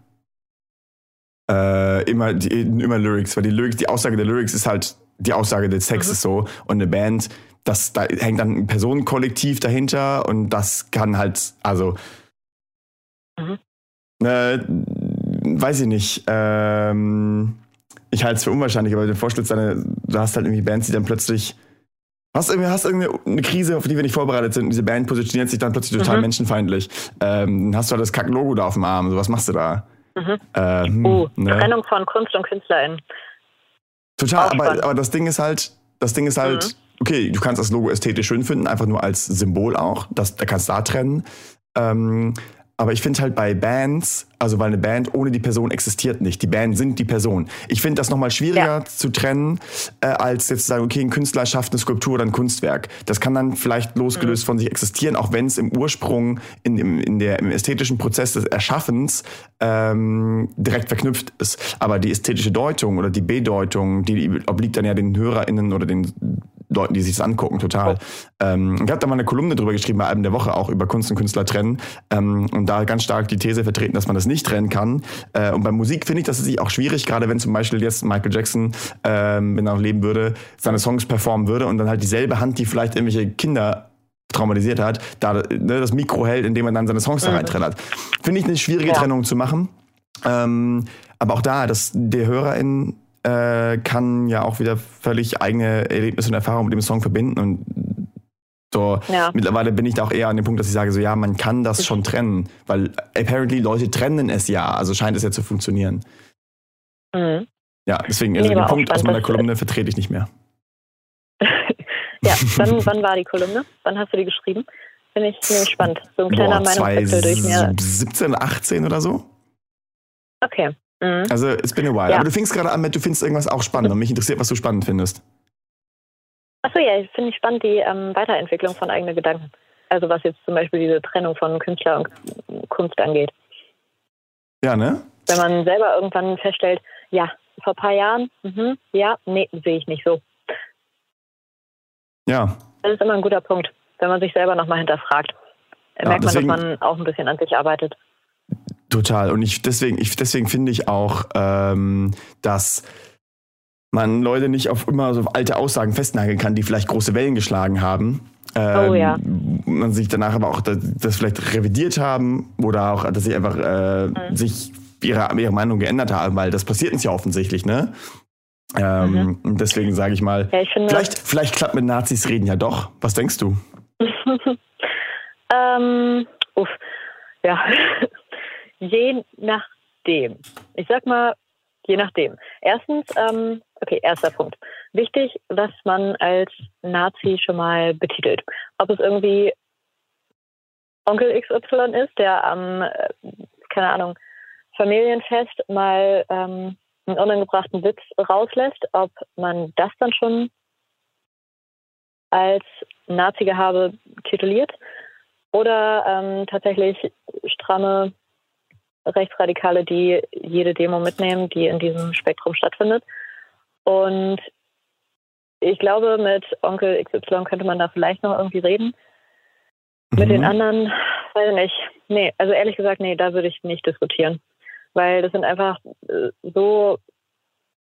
Äh, immer, die, immer Lyrics, weil die Lyrics, die Aussage der Lyrics ist halt die Aussage des Textes so. Und eine Band, das, da hängt dann ein Personenkollektiv dahinter und das kann halt, also Mhm. äh, weiß ich nicht. Ähm, ich halte es für unwahrscheinlich, aber du dir vorstellst, deine, du hast halt irgendwie Bands, die dann plötzlich Hast irgendwie hast irgendeine eine Krise, auf die wir nicht vorbereitet sind. Und diese Band positioniert sich dann plötzlich total Mhm. menschenfeindlich. Ähm, dann hast du halt das Kack-Logo da auf dem Arm. So, was machst du da? Mhm. Ähm, Oh, ne? Trennung von Kunst und KünstlerInnen. Total, aber, aber das Ding ist halt, das Ding ist halt, Mhm. okay, du kannst das Logo ästhetisch schön finden, einfach nur als Symbol auch. Das, da kannst du da trennen. Ähm, aber ich finde halt bei Bands, also weil eine Band ohne die Person existiert nicht. Die Band sind die Person. Ich finde das nochmal schwieriger Ja. zu trennen, äh, als jetzt zu sagen, okay, ein Künstler schafft eine Skulptur oder ein Kunstwerk. Das kann dann vielleicht losgelöst Mhm. von sich existieren, auch wenn es im Ursprung, in, im, in der, im ästhetischen Prozess des Erschaffens ähm, direkt verknüpft ist. Aber die ästhetische Deutung oder die Bedeutung, die obliegt dann ja den HörerInnen oder den Leuten, die sich das angucken, total. Ähm, ich habe da mal eine Kolumne drüber geschrieben bei Alben der Woche auch über Kunst und Künstler trennen ähm, und da ganz stark die These vertreten, dass man das nicht trennen kann. Äh, und bei Musik finde ich, das ist auch schwierig, gerade wenn zum Beispiel jetzt Michael Jackson, ähm, wenn er noch leben würde, seine Songs performen würde und dann halt dieselbe Hand, die vielleicht irgendwelche Kinder traumatisiert hat, da ne, das Mikro hält, indem man dann seine Songs da Mhm. reinträllert. Finde ich eine schwierige Ja. Trennung zu machen. Ähm, aber auch da, dass der Hörerin äh, kann ja auch wieder völlig eigene Erlebnisse und Erfahrungen mit dem Song verbinden und so. Ja. Mittlerweile bin ich da auch eher an dem Punkt, dass ich sage, so ja, man kann das schon trennen, weil apparently Leute trennen es ja, also scheint es ja zu funktionieren. Mhm. Ja, deswegen, also Nee, den Punkt aus meiner Kolumne vertrete ich nicht mehr. Ja, wann, wann war die Kolumne? Wann hast du die geschrieben? Finde ich nämlich spannend. So ein kleiner Boah, Meinungswechsel durch mir. 2017, 18 oder so? Okay. Mhm. Also, it's been a while. Ja. Aber du fingst gerade an mit, du findest irgendwas auch spannend und mich interessiert, was du spannend findest. Achso, ja, ich finde ich spannend die ähm, Weiterentwicklung von eigenen Gedanken. Also was jetzt zum Beispiel diese Trennung von Künstler und Kunst angeht. Ja, ne? Wenn man selber irgendwann feststellt, ja, vor ein paar Jahren, mhm, ja, nee, sehe ich nicht so. Ja. Das ist immer ein guter Punkt, wenn man sich selber nochmal hinterfragt. Ja, merkt deswegen- man, dass man auch ein bisschen an sich arbeitet. Total. Und ich deswegen, ich, deswegen finde ich auch, ähm, dass man Leute nicht auf immer so alte Aussagen festnageln kann, die vielleicht große Wellen geschlagen haben. Ähm, Oh ja. Man sich danach aber auch das, das vielleicht revidiert haben oder auch, dass sie einfach äh, Mhm. sich ihre, ihre Meinung geändert haben, weil das passiert uns ja offensichtlich, ne? Ähm, und Deswegen sage ich mal, Mhm. Ja, ich finde, vielleicht, vielleicht klappt mit Nazis reden ja doch. Was denkst du? ähm, uff, ja, je nachdem. Ich sag mal, je nachdem. Erstens, ähm, okay, erster Punkt. Wichtig, dass man als Nazi schon mal betitelt. Ob es irgendwie Onkel XY ist, der am, äh, keine Ahnung, Familienfest mal ähm, einen unangebrachten Witz rauslässt, ob man das dann schon als Nazi-Gehabe tituliert oder ähm, tatsächlich stramme Rechtsradikale, die jede Demo mitnehmen, die in diesem Spektrum stattfindet. Und ich glaube, mit Onkel XY könnte man da vielleicht noch irgendwie reden. Mhm. Mit den mhm. anderen, weiß ich nicht. Nee, also ehrlich gesagt, nee, da würde ich nicht diskutieren. Weil das sind einfach äh, so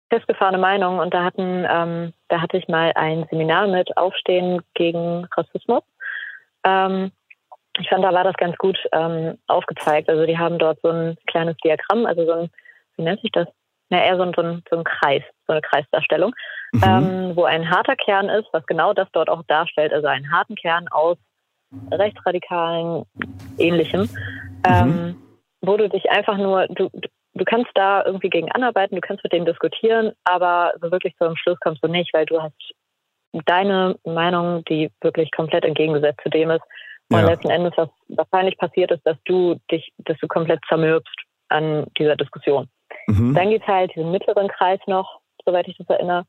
festgefahrene Meinungen und da hatten, ähm, da hatte ich mal ein Seminar mit Aufstehen gegen Rassismus. Ähm, ich fand, da war das ganz gut ähm, aufgezeigt. Also die haben dort so ein kleines Diagramm, also so ein, wie nennt sich das? Na, eher so ein, so ein, so ein Kreis, so eine Kreisdarstellung, mhm. ähm, wo ein harter Kern ist, was genau das dort auch darstellt, also einen harten Kern aus rechtsradikalen Ähnlichem, mhm. ähm, wo du dich einfach nur, du, du kannst da irgendwie gegen anarbeiten, du kannst mit denen diskutieren, aber so wirklich zu einem Schluss kommst du nicht, weil du hast deine Meinung, die wirklich komplett entgegengesetzt zu dem ist. Und ja. letzten Endes, was wahrscheinlich passiert ist, dass du dich, dass du komplett zermürbst an dieser Diskussion. Mhm. Dann gibt es halt diesen mittleren Kreis noch, soweit ich das erinnere.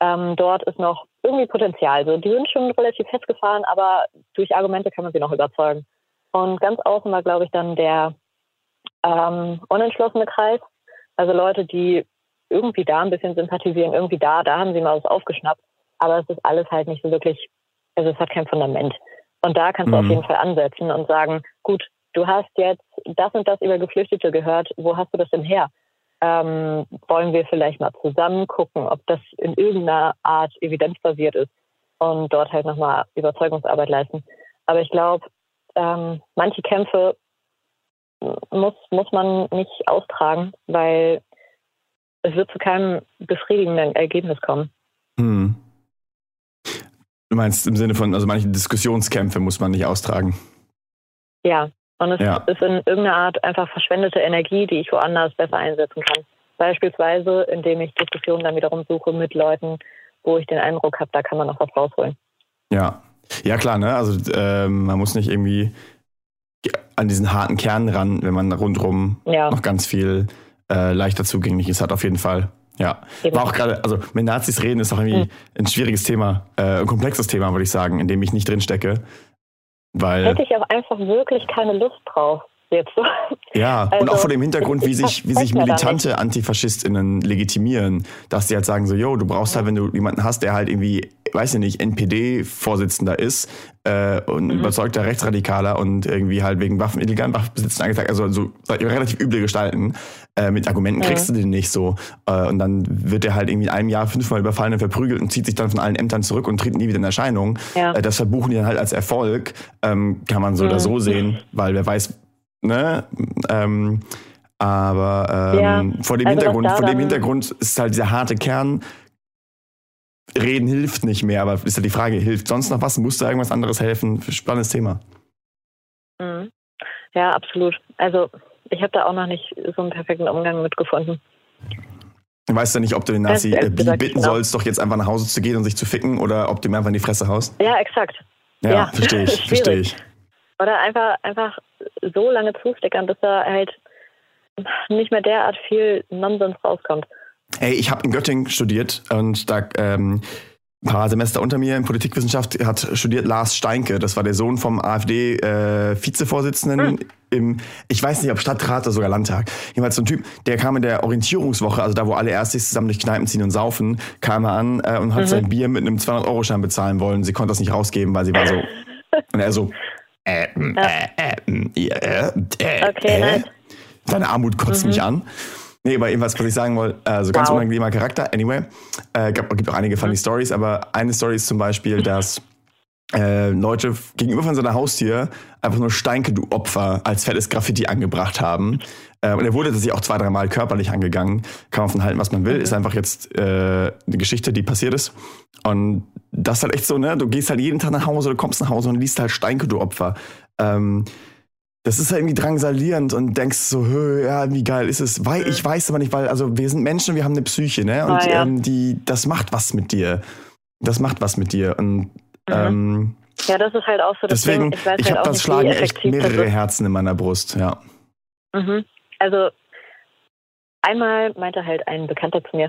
Ähm, dort ist noch irgendwie Potenzial. Also die sind schon relativ festgefahren, aber durch Argumente kann man sie noch überzeugen. Und ganz außen war, glaube ich, dann der ähm, unentschlossene Kreis. Also Leute, die irgendwie da ein bisschen sympathisieren, irgendwie da, da haben sie mal was aufgeschnappt. Aber es ist alles halt nicht so wirklich, also es hat kein Fundament. Und da kannst du auf mhm. jeden Fall ansetzen und sagen, gut, du hast jetzt das und das über Geflüchtete gehört, wo hast du das denn her? Ähm, wollen wir vielleicht mal zusammen gucken, ob das in irgendeiner Art evidenzbasiert ist und dort halt nochmal Überzeugungsarbeit leisten. Aber ich glaube, ähm, manche Kämpfe muss, muss man nicht austragen, weil es wird zu keinem befriedigenden Ergebnis kommen. Hm. Du meinst im Sinne von, also manche Diskussionskämpfe muss man nicht austragen. Ja, und es ja. ist in irgendeiner Art einfach verschwendete Energie, die ich woanders besser einsetzen kann. Beispielsweise, indem ich Diskussionen dann wiederum suche mit Leuten, wo ich den Eindruck habe, da kann man noch was rausholen. Ja, ja klar, ne? Also äh, man muss nicht irgendwie an diesen harten Kern ran, wenn man rundherum ja. noch ganz viel äh, leichter zugänglich ist, hat auf jeden Fall. Ja, war auch gerade, also mit Nazis reden ist auch irgendwie mhm. ein schwieriges Thema, äh, ein komplexes Thema, würde ich sagen, in dem ich nicht drin stecke. Weil Hätte ich auch einfach wirklich keine Lust drauf. Jetzt so. Ja, also, und auch vor dem Hintergrund, wie sich, wie sich militante AntifaschistInnen legitimieren, dass die halt sagen so, yo, du brauchst halt, wenn du jemanden hast, der halt irgendwie weiß ich nicht, NPD-Vorsitzender ist äh, und mhm. überzeugter Rechtsradikaler und irgendwie halt wegen Waffen, illegalen Waffenbesitzen angeklagt, also so relativ üble Gestalten. Äh, mit Argumenten kriegst du den nicht so. Äh, und dann wird er halt irgendwie in einem Jahr fünfmal überfallen und verprügelt und zieht sich dann von allen Ämtern zurück und tritt nie wieder in Erscheinung. Ja. Äh, das verbuchen die dann halt als Erfolg. Ähm, kann man so mhm. oder so sehen, weil wer weiß, ne? Ähm, aber ähm, ja, vor dem also Hintergrund, vor dem Hintergrund ist halt dieser harte Kern Reden hilft nicht mehr, aber ist ja die Frage, hilft sonst noch was? Muss da irgendwas anderes helfen? Spannendes Thema. Mhm. Ja, absolut. Also ich habe da auch noch nicht so einen perfekten Umgang mitgefunden. Weißt du nicht, ob du den Nazi äh, bitten genau. sollst, doch jetzt einfach nach Hause zu gehen und sich zu ficken oder ob du ihm einfach in die Fresse haust? Ja, exakt. Ja, ja. verstehe ich, verstehe ich. Oder einfach, einfach so lange zustickern, bis da halt nicht mehr derart viel Nonsens rauskommt. Ey, ich habe in Göttingen studiert und da ähm, paar Semester unter mir in Politikwissenschaft hat studiert Lars Steinke. Das war der Sohn vom AfD-Vizevorsitzenden äh, hm. im, ich weiß nicht, ob Stadtrat oder sogar Landtag. Jedenfalls so ein Typ, der kam in der Orientierungswoche, also da, wo alle Erstis zusammen durch Kneipen ziehen und saufen, kam er an äh, und hat mhm. sein Bier mit einem 200-Euro-Schein bezahlen wollen. Sie konnte das nicht rausgeben, weil sie war so, und er so, äh, äh, äh, äh, äh, äh, okay, äh. Deine Armut kotzt mhm. mich an. Nee, aber irgendwas, was ich sagen wollte, also ganz wow. unangenehmer Charakter. Anyway, äh, gibt auch einige funny mhm. Stories, aber eine Story ist zum Beispiel, dass äh, Leute gegenüber von seiner Haustür einfach nur Steinke, du Opfer, als fettes Graffiti angebracht haben. Äh, und er wurde sich auch zwei, dreimal körperlich angegangen. Kann man von halten, was man will. Mhm. Ist einfach jetzt äh, eine Geschichte, die passiert ist. Und das ist halt echt so, ne? Du gehst halt jeden Tag nach Hause, du kommst nach Hause und liest halt Steinke, du Opfer. Ähm, das ist halt irgendwie drangsalierend und denkst so, ja, wie geil ist es? Weil ich weiß aber nicht, weil also wir sind Menschen, wir haben eine Psyche, ne? Und ah, ja. ähm, die, das macht was mit dir. Das macht was mit dir. Und mhm. ähm, ja, das ist halt auch so. Deswegen, ich, ich halt habe das Schlagen echt mehrere Herzen in meiner Brust, ja. Mhm. Also einmal meinte halt ein Bekannter zu mir,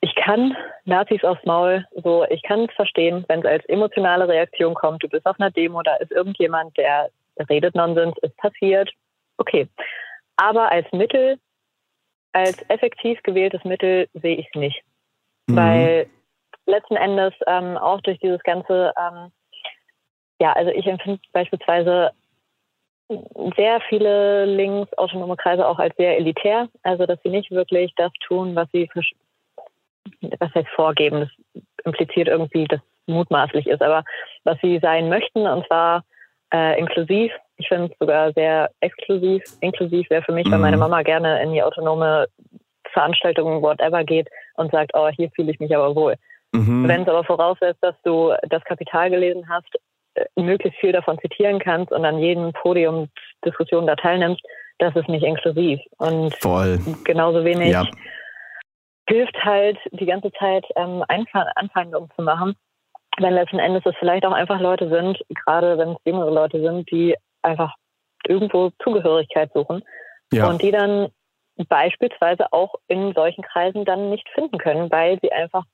ich kann Nazis aufs Maul, so ich kann es verstehen, wenn es als emotionale Reaktion kommt. Du bist auf einer Demo, da ist irgendjemand, der redet Nonsens, ist passiert. Okay. Aber als Mittel, als effektiv gewähltes Mittel sehe ich es nicht. Mhm. Weil letzten Endes ähm, auch durch dieses ganze, ähm, ja, also ich empfinde beispielsweise sehr viele linksautonome Kreise auch als sehr elitär, also dass sie nicht wirklich das tun, was sie was heißt vorgeben. Das impliziert irgendwie, dass mutmaßlich ist, aber was sie sein möchten, und zwar äh, inklusiv. Ich finde es sogar sehr exklusiv. Inklusiv wäre für mich, mhm. wenn meine Mama gerne in die autonome Veranstaltung, whatever geht und sagt, oh, hier fühle ich mich aber wohl. Mhm. Wenn es aber voraussetzt, dass du das Kapital gelesen hast, äh, möglichst viel davon zitieren kannst und an jedem Podium Diskussionen da teilnimmst, das ist nicht inklusiv. Und Voll. genauso wenig ja. hilft halt die ganze Zeit ähm, Anfeindungen zu machen, wenn letzten Endes es vielleicht auch einfach Leute sind, gerade wenn es jüngere Leute sind, die einfach irgendwo Zugehörigkeit suchen ja. und die dann beispielsweise auch in solchen Kreisen dann nicht finden können, weil sie einfach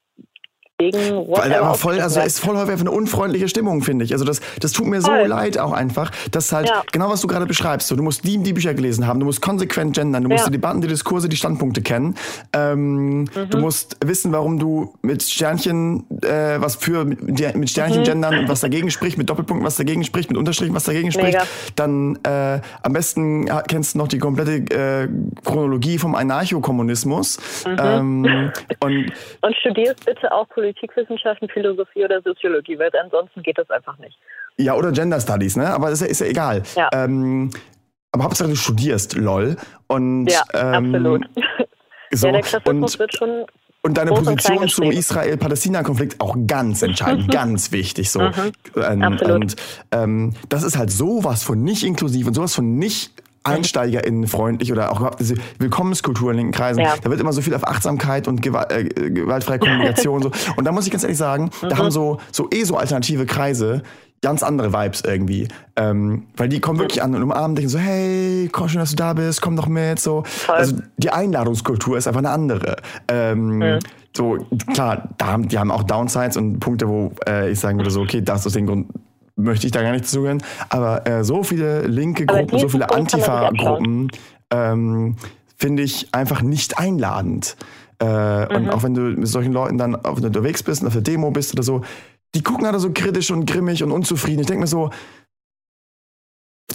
Weil er voll, also ist voll häufig eine unfreundliche Stimmung, finde ich. Also das, das tut mir so voll. leid auch einfach, dass halt ja. genau was du gerade beschreibst. So, du musst die, die Bücher gelesen haben, du musst konsequent gendern, du musst die Debatten, die Diskurse, die Standpunkte kennen. Ähm, mhm. Du musst wissen, warum du mit Sternchen äh, was für mit Sternchen mhm. gendern und was dagegen spricht, mit Doppelpunkten was dagegen spricht, mit Unterstrichen was dagegen spricht. Mega. Dann äh, am besten kennst du noch die komplette äh, Chronologie vom Anarchokommunismus. Mhm. Ähm, und, und studierst bitte auch Politik Politikwissenschaften, Philosophie oder Soziologie, weil ansonsten geht das einfach nicht. Ja, oder Gender Studies, ne? Aber ist ist ja egal. Ja. Ähm, aber Hauptsache du studierst, lol. Und, ja, ähm, absolut. So, ja, der Klassismus und, wird schon und deine Position zum Israel-Palästina-Konflikt auch ganz entscheidend, ganz wichtig. So. Mhm, ähm, absolut. Und ähm, das ist halt sowas von nicht inklusiv und sowas von nicht EinsteigerInnen freundlich oder auch überhaupt diese Willkommenskultur in linken Kreisen. Ja. Da wird immer so viel auf Achtsamkeit und Gewalt, äh, gewaltfreie Kommunikation so. Und da muss ich ganz ehrlich sagen, mhm. da haben so, so eh so alternative Kreise ganz andere Vibes irgendwie. Ähm, weil die kommen wirklich an und umarmen dich und so, hey, komm schön, dass du da bist, komm doch mit. So. Also die Einladungskultur ist einfach eine andere. Ähm, mhm. So, klar, da haben, die haben auch Downsides und Punkte, wo äh, ich sagen würde, so, okay, das ist den Grund, möchte ich da gar nicht zugehören. Aber äh, so viele linke Gruppen, so viele Antifa-Gruppen ähm, finde ich einfach nicht einladend. Äh, mhm. Und auch wenn du mit solchen Leuten dann auf, unterwegs bist und auf der Demo bist oder so, die gucken halt so kritisch und grimmig und unzufrieden. Ich denke mir so,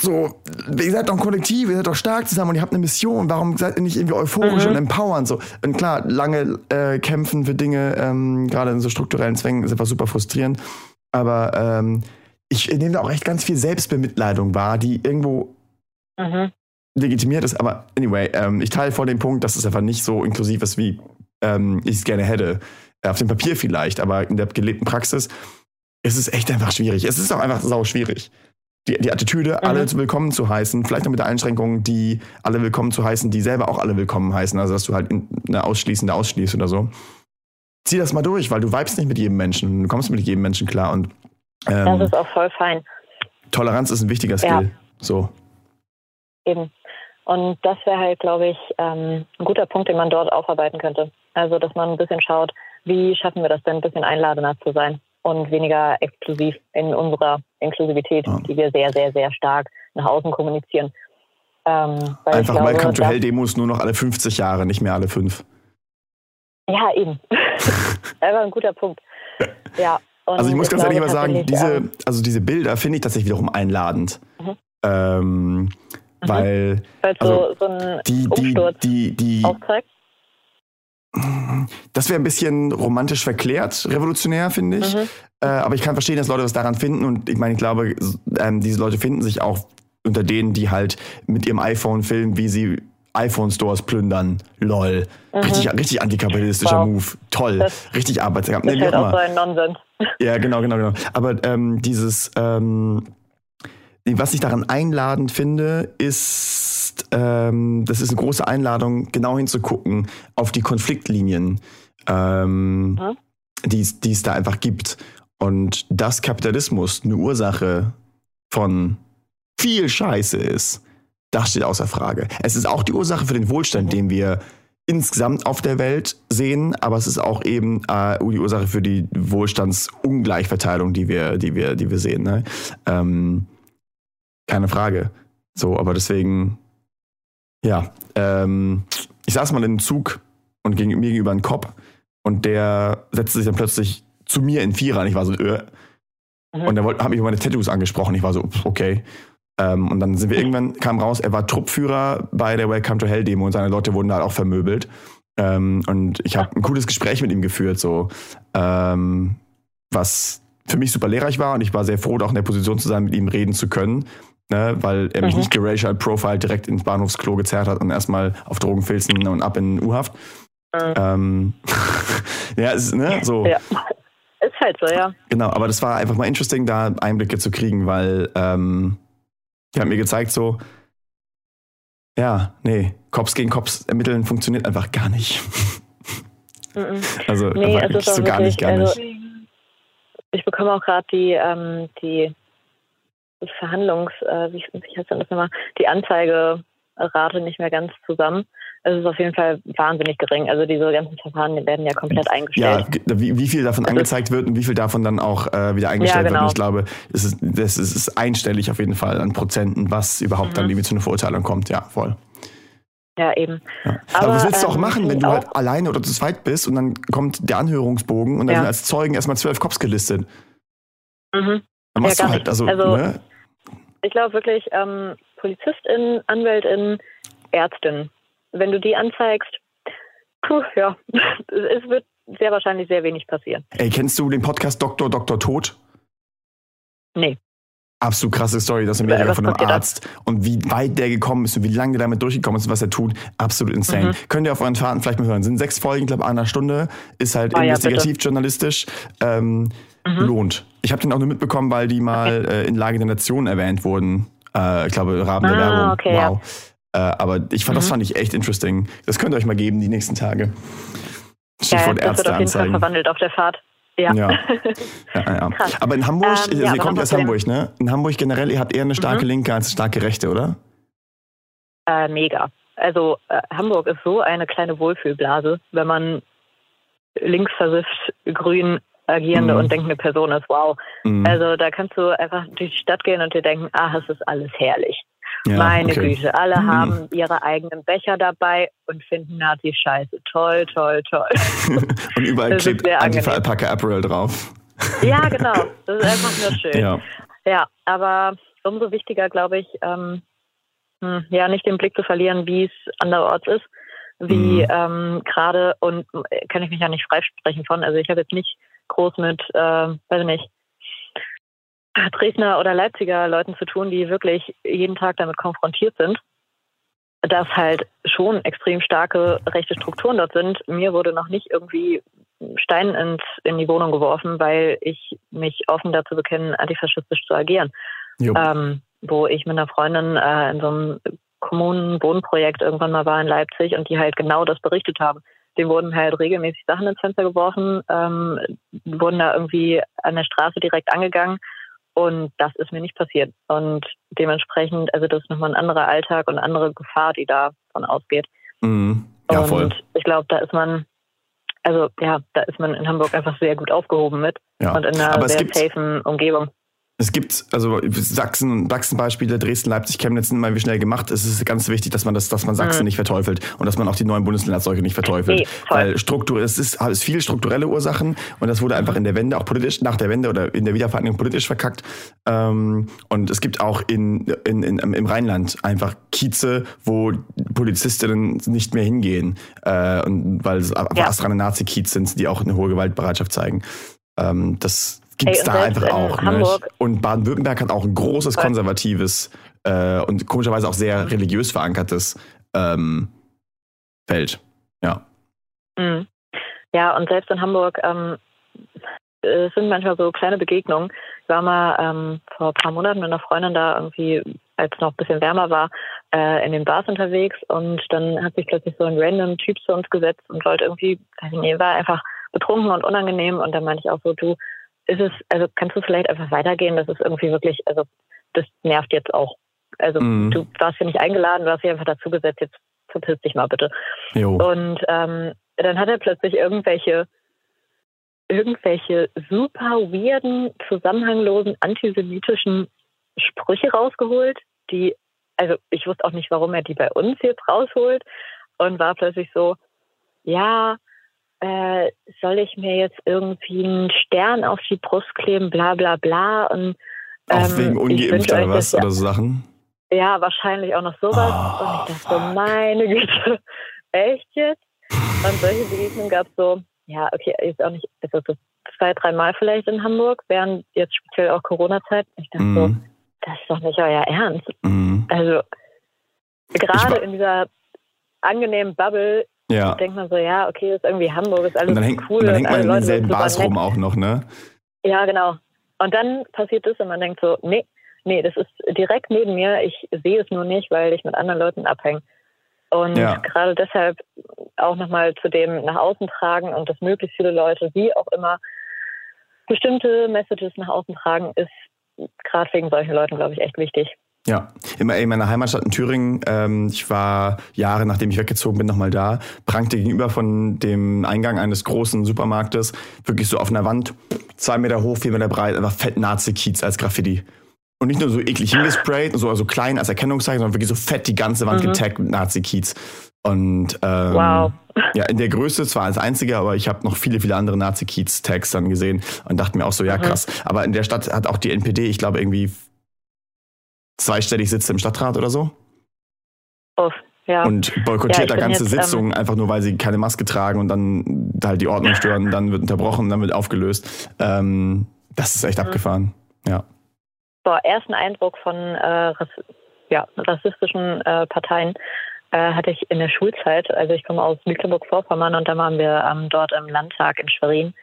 so, ihr seid doch ein Kollektiv, ihr seid doch stark zusammen und ihr habt eine Mission. Warum seid ihr nicht irgendwie euphorisch mhm. und empowernd? So, und klar, lange äh, kämpfen für Dinge, ähm, gerade in so strukturellen Zwängen, ist einfach super frustrierend. Aber ähm, ich nehme da auch echt ganz viel Selbstbemitleidung wahr, die irgendwo mhm. legitimiert ist. Aber anyway, ähm, ich teile vor dem Punkt, dass es einfach nicht so inklusiv ist, wie ähm, ich es gerne hätte. Äh, auf dem Papier vielleicht, aber in der gelebten Praxis ist es echt einfach schwierig. Es ist auch einfach sau schwierig. Die, die Attitüde, mhm. alle willkommen zu heißen, vielleicht noch mit der Einschränkung, die alle willkommen zu heißen, die selber auch alle willkommen heißen, also dass du halt eine ausschließende ausschließt oder so. Zieh das mal durch, weil du vibest nicht mit jedem Menschen, du kommst mit jedem Menschen klar und ähm, das ist auch voll fein. Toleranz ist ein wichtiger Skill. Ja. So. Eben. Und das wäre halt, glaube ich, ähm, ein guter Punkt, den man dort aufarbeiten könnte. Also, dass man ein bisschen schaut, wie schaffen wir das denn, ein bisschen einladender zu sein und weniger exklusiv in unserer Inklusivität, ja. die wir sehr, sehr, sehr stark nach außen kommunizieren. Ähm, Einfach glaube, Welcome to Hell Demos nur noch alle 50 Jahre, nicht mehr alle fünf. Ja, eben. Einfach ein guter Punkt. Ja, und also ich muss ganz ehrlich mal sagen, diese, also diese Bilder finde ich tatsächlich wiederum einladend. Mhm. Ähm, mhm. Weil, also so, so ein die, die, die, die, aufzeigt. Das wäre ein bisschen romantisch verklärt, revolutionär, finde ich. Mhm. Äh, aber ich kann verstehen, dass Leute was daran finden. Und ich meine, ich glaube, ähm, diese Leute finden sich auch unter denen, die halt mit ihrem iPhone filmen, wie sie iPhone-Stores plündern. Lol. Mhm. Richtig, richtig antikapitalistischer wow. Move. Toll. Das richtig arbeitsamt. Das ist halt auch so ein Nonsens. Ja, genau, genau, genau. Aber ähm, dieses, ähm, was ich daran einladend finde, ist, ähm, das ist eine große Einladung, genau hinzugucken auf die Konfliktlinien, ähm, mhm. die es da einfach gibt. Und dass Kapitalismus eine Ursache von viel Scheiße ist, das steht außer Frage. Es ist auch die Ursache für den Wohlstand, den wir insgesamt auf der Welt sehen, aber es ist auch eben äh, die Ursache für die Wohlstandsungleichverteilung, die wir, die wir, die wir sehen. Ne? Ähm, keine Frage. So, aber deswegen, Ja, ähm, ich saß mal in einem Zug und ging mir gegenüber ein Cop und der setzte sich dann plötzlich zu mir in Vierer und ich war so, äh. Mhm. Und er hat mich über meine Tattoos angesprochen. Ich war so, okay. Ähm, und dann sind wir irgendwann, kam raus, er war Truppführer bei der Welcome to Hell Demo und seine Leute wurden da auch vermöbelt. Ähm, und ich habe ein cooles Gespräch mit ihm geführt, so ähm, was für mich super lehrreich war und ich war sehr froh, auch in der Position zu sein, mit ihm reden zu können, ne, weil er mich Mhm. nicht geracial profile direkt ins Bahnhofsklo gezerrt hat und erstmal auf Drogenfilzen und ab in U-Haft. Mhm. Ähm, ja, es ist, ne, so. Ja. Ist halt so, ja. Genau, aber das war einfach mal interesting, da Einblicke zu kriegen, weil ähm, die haben mir gezeigt, so, ja, nee, Cops gegen Cops ermitteln funktioniert einfach gar nicht. Also Nee, auch so gar wirklich, nicht, gar also, nicht. ich bekomme auch gerade die, ähm, die Verhandlungs, äh, wie, wie heißt denn das nochmal, die Anzeigerate nicht mehr ganz zusammen. Es ist auf jeden Fall wahnsinnig gering. Also diese ganzen Verfahren werden ja komplett Ja, eingestellt. ge- wie, wie viel davon ist- angezeigt wird und wie viel davon dann auch äh, wieder eingestellt Ja, genau. wird. Und ich glaube, es ist, das ist, einstellig auf jeden Fall an Prozenten, was überhaupt dann Mhm. irgendwie zu einer Verurteilung kommt. Ja, voll. Ja, eben. Ja. Aber, Aber, was willst du auch ähm, machen, wenn du halt alleine oder zu zweit bist und dann kommt der Anhörungsbogen und dann Ja. sind als Zeugen erstmal zwölf Cops gelistet? Mhm. Dann machst Ja, du halt, also. Also- ne? Ich glaube wirklich, ähm, PolizistInnen, AnwältInnen, ÄrztInnen, wenn du die anzeigst, puh, ja, es wird sehr wahrscheinlich sehr wenig passieren. Ey, kennst du den Podcast Doktor, Doktor Tod? Nee. Absolut krasse Story aus Amerika Was von einem? Arzt und wie weit der gekommen ist und wie lange der damit durchgekommen ist und was er tut. Absolut insane. Mhm. Könnt ihr auf euren Fahrten vielleicht mal hören. Sind sechs Folgen, ich glaube, einer Stunde. Ist halt Ah, ja, investigativ, journalistisch. Ähm, Mhm. Lohnt. Ich habe den auch nur mitbekommen, weil die mal äh, in Lage der Nation erwähnt wurden. Äh, ich glaube, der Ah, Werbung. okay, wow. Äh, aber ich fand, das Mhm. fand ich echt interesting. Das könnt ihr euch mal geben die nächsten Tage. Ja, Stichwort das wird Ärzte auf jeden Fall anzeigen. verwandelt auf der Fahrt. Ja. Ja. Ja, ja. Aber in Hamburg, Ähm, also ja, kommt aus Hamburg, ne? In Hamburg generell, ihr habt eher eine starke Mhm. Linke als eine starke Rechte, oder? Äh, mega. Also äh, Hamburg ist so eine kleine Wohlfühlblase, wenn man links versifft, grün agierende Mhm. und denkende Person ist. Wow. Mhm. Also da kannst du einfach durch die Stadt gehen und dir denken, ach, es ist alles herrlich. Ja, Meine okay. Güte, alle Mhm. haben ihre eigenen Becher dabei und finden Nazis scheiße. Toll, toll, toll. Und überall Das klebt Antifa. Alpaca Apparel drauf. ja, genau. Das ist einfach nur schön. Ja. Ja, aber umso wichtiger, glaube ich, ähm, hm, ja, nicht den Blick zu verlieren, wie es anderorts ist, wie Mhm. ähm, gerade, und äh, kann ich mich ja nicht freisprechen von, also ich habe jetzt nicht groß mit, äh, weiß ich nicht, Dresdner oder Leipziger Leuten zu tun, die wirklich jeden Tag damit konfrontiert sind, dass halt schon extrem starke rechte Strukturen dort sind. Mir wurde noch nicht irgendwie Stein ins, in die Wohnung geworfen, weil ich mich offen dazu bekenne, antifaschistisch zu agieren. Ähm, wo ich mit einer Freundin äh, in so einem Kommunen-Wohnprojekt irgendwann mal war in Leipzig und die halt genau das berichtet haben. Dem wurden halt regelmäßig Sachen ins Fenster geworfen, ähm, wurden da irgendwie an der Straße direkt angegangen und das ist mir nicht passiert. Und dementsprechend, also das ist nochmal ein anderer Alltag und eine andere Gefahr, die davon ausgeht. Mhm. Ja, und voll. ich glaube, da ist man, also ja, da ist man in Hamburg einfach sehr gut aufgehoben mit Ja. und in einer Aber sehr safen Umgebung. Es gibt, also Sachsen, Sachsen-Beispiele, Dresden, Leipzig, Chemnitz sind immer wie schnell gemacht. Es ist ganz wichtig, dass man das, dass man Sachsen Mhm. nicht verteufelt und dass man auch die neuen Bundesländer als solche nicht verteufelt. Nee. Weil Struktur, es ist, es ist viele strukturelle Ursachen und das wurde Mhm. einfach in der Wende auch politisch, nach der Wende oder in der Wiedervereinigung politisch verkackt. Ähm, und es gibt auch in, in, in, im Rheinland einfach Kieze, wo Polizistinnen nicht mehr hingehen, äh, und weil es Ja. astreine Nazi-Kiez sind, die auch eine hohe Gewaltbereitschaft zeigen. Ähm, das gibt's Ey, und da einfach in auch. Ne? Und Baden-Württemberg hat auch ein großes konservatives äh, und komischerweise auch sehr religiös verankertes ähm, Feld. Ja. Mhm. Ja, und selbst in Hamburg ähm, es sind manchmal so kleine Begegnungen. Ich war mal ähm, vor ein paar Monaten mit einer Freundin da irgendwie, als es noch ein bisschen wärmer war, äh, in den Bars unterwegs und dann hat sich plötzlich so ein random Typ zu uns gesetzt und wollte irgendwie, weiß ich nicht, war einfach betrunken und unangenehm und dann meinte ich auch so, du, ist es, also kannst du vielleicht einfach weitergehen? Das ist irgendwie wirklich, also das nervt jetzt auch. Also Mhm. du warst ja nicht eingeladen, du hast dich einfach dazu gesetzt, jetzt verpiss dich mal bitte. Jo. Und ähm, dann hat er plötzlich irgendwelche irgendwelche super weirden, zusammenhanglosen, antisemitischen Sprüche rausgeholt, die also ich wusste auch nicht, warum er die bei uns jetzt rausholt und war plötzlich so, ja, äh, soll ich mir jetzt irgendwie einen Stern auf die Brust kleben, bla bla bla. Und, ähm, auch wegen ungeimpft oder was, oder so Sachen? Ja, wahrscheinlich auch noch sowas. Oh, und ich dachte so, meine Güte, echt jetzt? Und solche Begegnungen gab es so, ja, okay, ist auch nicht, also so zwei, dreimal vielleicht in Hamburg, während jetzt speziell auch Corona-Zeit. Ich dachte mm. so, mhm. das ist doch nicht euer Ernst. Mm. Also gerade in dieser angenehmen Bubble ja. denkt man so, ja, okay, ist irgendwie Hamburg, ist alles und dann häng, cool. Und dann hängt man in denselben Bars rum auch noch, ne? Ja, genau. Und dann passiert das und man denkt so, nee, nee, das ist direkt neben mir. Ich sehe es nur nicht, weil ich mit anderen Leuten abhänge. Und ja. gerade deshalb auch nochmal zu dem nach außen tragen und dass möglichst viele Leute, wie auch immer, bestimmte Messages nach außen tragen, ist gerade wegen solchen Leuten, glaube ich, echt wichtig. Ja, immer in meiner Heimatstadt in Thüringen. Ähm, ich war Jahre nachdem ich weggezogen bin nochmal da. Prangte gegenüber von dem Eingang eines großen Supermarktes wirklich so auf einer Wand, zwei Meter hoch, vier Meter breit, einfach fett Nazi-Kiez als Graffiti. Und nicht nur so eklig hingesprayt, so also klein als Erkennungszeichen, sondern wirklich so fett die ganze Wand mhm. getaggt mit Nazi-Kiez. Und ähm, wow. ja, in der Größe zwar als einziger, aber ich habe noch viele, viele andere Nazi-Kiez-Tags dann gesehen und dachte mir auch so, ja mhm. krass. Aber in der Stadt hat auch die NPD, ich glaube, irgendwie zweistellig Sitze im Stadtrat oder so. Oh, ja. Und boykottiert ja, da ganze jetzt, ähm, Sitzungen, ähm, einfach nur weil sie keine Maske tragen und dann halt die Ordnung stören, dann wird unterbrochen, dann wird aufgelöst. Ähm, das ist echt mhm. abgefahren. Ja. Boah, ersten Eindruck von äh, ja, rassistischen äh, Parteien äh, hatte ich in der Schulzeit. Also ich komme aus Mecklenburg-Vorpommern und da waren wir ähm, dort im Landtag in Schwerin.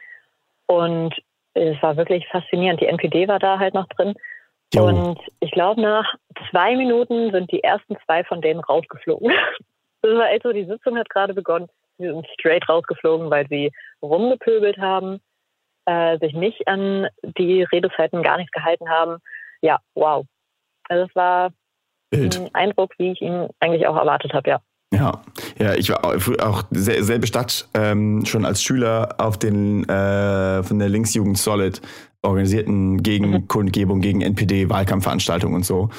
Und es war wirklich faszinierend. Die NPD war da halt noch drin. Jo. Und ich glaube, nach zwei Minuten sind die ersten zwei von denen rausgeflogen. Das war echt so, die Sitzung hat gerade begonnen. Sie sind straight rausgeflogen, weil sie rumgepöbelt haben, äh, sich nicht an die Redezeiten gar nichts gehalten haben. Ja, wow. Also es war Bild. ein Eindruck, wie ich ihn eigentlich auch erwartet habe, ja. Ja, ja, ich war auch selbe Stadt schon als Schüler auf den äh, von der Linksjugend Solid organisierten Gegenkundgebung gegen NPD, Wahlkampfveranstaltungen und so.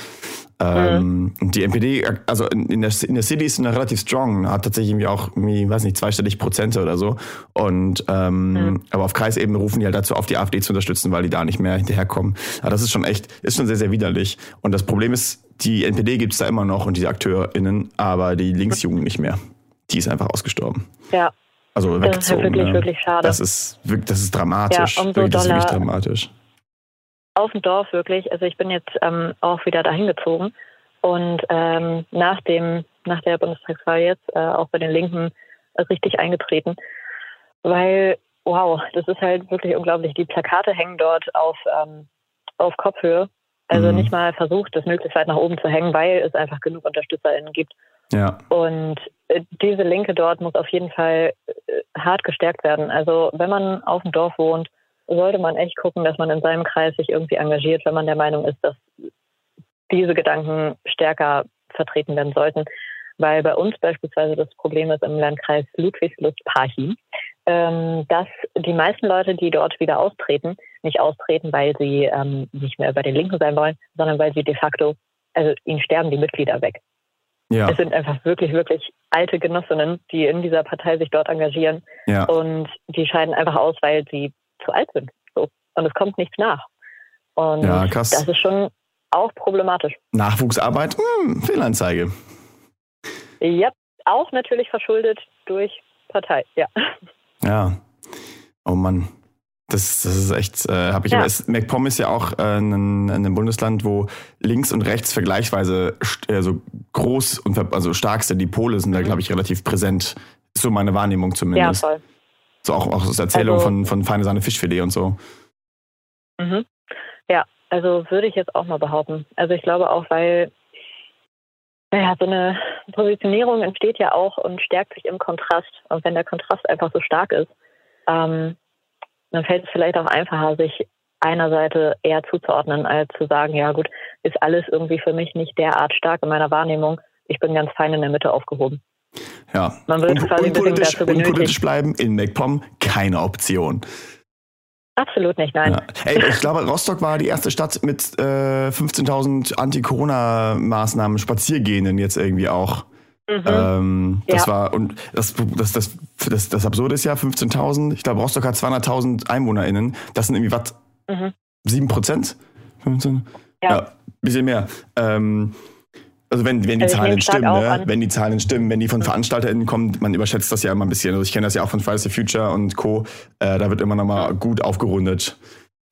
Ähm, mhm. Die NPD, also in der, in der City ist eine relativ strong, hat tatsächlich irgendwie auch, irgendwie, weiß nicht, zweistellig Prozente oder so. Und ähm, mhm. aber auf Kreisebene rufen die halt dazu auf, die AfD zu unterstützen, weil die da nicht mehr hinterherkommen. Aber das ist schon echt, ist schon sehr, sehr widerlich. Und das Problem ist, die NPD gibt es da immer noch und diese AkteurInnen, aber die Linksjugend nicht mehr. Die ist einfach ausgestorben. Ja. Also weggezogen. Das ist halt wirklich, ne? wirklich schade. Das ist, das ist dramatisch. Ja, umso wirklich, das ist wirklich dramatisch. Auf dem Dorf wirklich. Also ich bin jetzt ähm, auch wieder dahin gezogen. Und ähm, nach, dem, nach der Bundestagswahl jetzt äh, auch bei den Linken richtig eingetreten. Weil, wow, das ist halt wirklich unglaublich. Die Plakate hängen dort auf, ähm, auf Kopfhöhe. Also mhm. nicht mal versucht, das möglichst weit nach oben zu hängen, weil es einfach genug UnterstützerInnen gibt. Ja. Und äh, diese Linke dort muss auf jeden Fall äh, hart gestärkt werden. Also wenn man auf dem Dorf wohnt, sollte man echt gucken, dass man in seinem Kreis sich irgendwie engagiert, wenn man der Meinung ist, dass diese Gedanken stärker vertreten werden sollten. Weil bei uns beispielsweise das Problem ist im Landkreis Ludwigslust-Parchim, ähm, dass die meisten Leute, die dort wieder austreten, nicht austreten, weil sie ähm, nicht mehr bei den Linken sein wollen, sondern weil sie de facto, also ihnen sterben die Mitglieder weg. Ja. Es sind einfach wirklich, wirklich alte Genossinnen, die in dieser Partei sich dort engagieren. Ja. Und die scheiden einfach aus, weil sie zu alt sind. So. Und es kommt nichts nach. Und ja, krass. das ist schon auch problematisch. Nachwuchsarbeit, hm, Fehlanzeige. Ja, auch natürlich verschuldet durch Partei, ja. Ja. Oh Mann. Das, das ist echt, äh, habe ich ja. aber. MacPom ist ja auch äh, ein, ein Bundesland, wo links und rechts vergleichsweise äh, so groß und also stark sind. Die Pole sind mhm. da, glaube ich, relativ präsent. Ist so meine Wahrnehmung zumindest. Ja, voll. So auch, auch aus Erzählung also, von, von Feine Sahne Fischfilet und so. Mhm. Ja, also würde ich jetzt auch mal behaupten. Also ich glaube auch, weil naja, so eine Positionierung entsteht ja auch und stärkt sich im Kontrast. Und wenn der Kontrast einfach so stark ist, ähm, dann fällt es vielleicht auch einfacher, sich einer Seite eher zuzuordnen, als zu sagen, ja gut, ist alles irgendwie für mich nicht derart stark in meiner Wahrnehmung. Ich bin ganz fein in der Mitte aufgehoben. Ja. Man wird quasi unpolitisch, unpolitisch bleiben in MacPom keine Option. Absolut nicht, nein. Ja. Ey, ich glaube, Rostock war die erste Stadt mit äh, 15.000 Anti-Corona-Maßnahmen, Spaziergehenden jetzt irgendwie auch. Mhm. Ähm, das ja. war, und das, das, das, das, das Absurde ist ja 15.000, ich glaube, Rostock hat 200.000 EinwohnerInnen. Das sind irgendwie was? Mhm. 7 Prozent? 15? Ja. ja, bisschen mehr. Ähm, also wenn, wenn die also Zahlen stimmen, ne? wenn die Zahlen stimmen, wenn die von VeranstalterInnen kommen, man überschätzt das ja immer ein bisschen. Also ich kenne das ja auch von Fridays for Future und Co. Äh, da wird immer nochmal gut aufgerundet.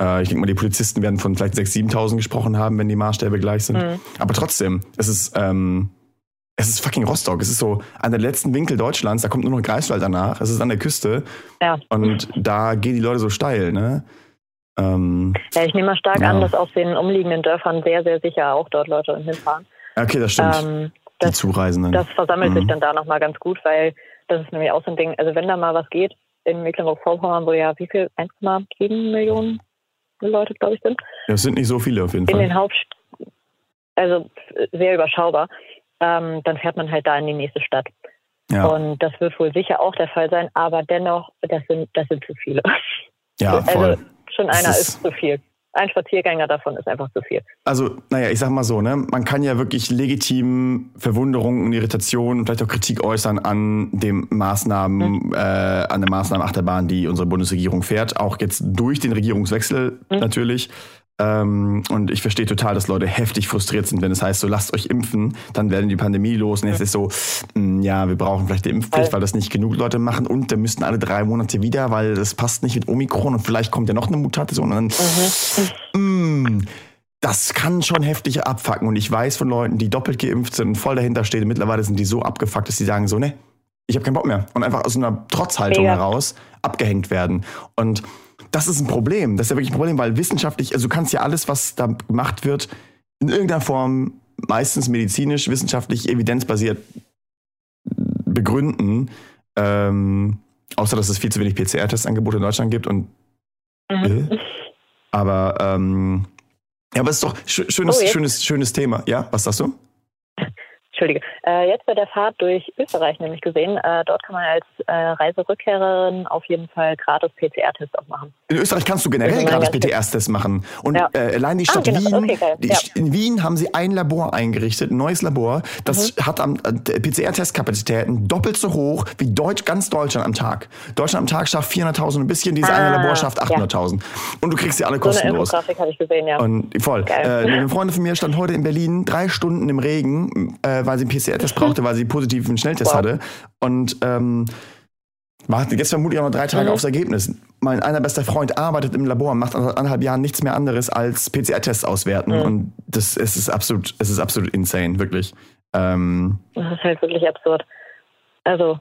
Äh, ich denke mal, die Polizisten werden von vielleicht 6.000, 7.000 gesprochen haben, wenn die Maßstäbe gleich sind. Mhm. Aber trotzdem, es ist, ähm, es ist fucking Rostock. Es ist so an der letzten Winkel Deutschlands, da kommt nur noch Greifswald danach. Es ist an der Küste. Ja. Und da gehen die Leute so steil, ne? Ähm, ja, ich nehme mal stark ja. an, dass aus den umliegenden Dörfern sehr, sehr sicher auch dort Leute hinfahren. Okay, das stimmt. Ähm, das, die Zureisenden. Das versammelt mhm. sich dann da nochmal ganz gut, weil das ist nämlich auch so ein Ding. Also wenn da mal was geht, in Mecklenburg-Vorpommern, wo ja wie viel? 1,7 Millionen Leute, glaube ich, sind. Ja, es sind nicht so viele auf jeden in Fall. In den Haupt also sehr überschaubar. Ähm, dann fährt man halt da in die nächste Stadt. Ja. Und das wird wohl sicher auch der Fall sein, aber dennoch, das sind, das sind zu viele. Ja, also voll. Schon einer ist, ist zu viel ein Spaziergänger davon ist einfach zu viel. Also, naja, ich sag mal so, ne, man kann ja wirklich legitim Verwunderung und Irritation und vielleicht auch Kritik äußern an dem Maßnahmen, mhm. äh, an der Maßnahmenachterbahn, die unsere Bundesregierung fährt, auch jetzt durch den Regierungswechsel mhm. natürlich. Ähm, und ich verstehe total, dass Leute heftig frustriert sind, wenn es heißt, so lasst euch impfen, dann werden die Pandemie los. Und jetzt ist so, mh, hm, ja, wir brauchen vielleicht die Impfpflicht, weil das nicht genug Leute machen. Und dann müssten alle drei Monate wieder, weil das passt nicht mit Omikron und vielleicht kommt ja noch eine Mutation. Und dann, mhm. mh, das kann schon heftig abfacken. Und ich weiß von Leuten, die doppelt geimpft sind und voll dahinter stehen, mittlerweile sind die so abgefuckt, dass sie sagen so, ne, ich habe keinen Bock mehr. Und einfach aus einer Trotzhaltung ja. heraus abgehängt werden. Und das ist ein Problem. Das ist ja wirklich ein Problem, weil wissenschaftlich, also du kannst ja alles, was da gemacht wird, in irgendeiner Form, meistens medizinisch, wissenschaftlich, evidenzbasiert begründen. Ähm, außer, dass es viel zu wenig PCR-Testangebote in Deutschland gibt und. Mhm. Äh, aber, ähm, ja, aber es ist doch schönes, oh, schönes, schönes Thema. Ja, was sagst du? Entschuldige. Äh, jetzt bei der Fahrt durch Österreich nämlich gesehen, äh, dort kann man als äh, Reiserückkehrerin auf jeden Fall gratis PCR-Test auch machen. In Österreich kannst du generell gratis PCR-Test machen. Und ja. äh, allein die ah, Stadt ah, genau. Wien, okay, die, ja. in Wien haben sie ein Labor eingerichtet, ein neues Labor, das mhm. hat am äh, PCR-Testkapazitäten doppelt so hoch wie Deutsch, ganz Deutschland am Tag. Deutschland am Tag schafft 400.000 ein bisschen, dieses ah, eine Labor schafft 800.000. Ja. Und du kriegst sie alle kostenlos. So eine Infografik habe ich gesehen, ja. Und voll. Äh, eine Freundin von mir stand heute in Berlin drei Stunden im Regen, weil sie einen PCR-Test brauchte, weil sie positiven Schnelltest wow. hatte. Und ähm, wartet jetzt vermutlich auch noch drei Tage mhm. aufs Ergebnis. Mein einer bester Freund arbeitet im Labor und macht seit anderthalb Jahren nichts mehr anderes als PCR-Tests auswerten. Mhm. Und das es ist absolut, es ist absolut insane, wirklich. Ähm, das ist halt wirklich absurd. Also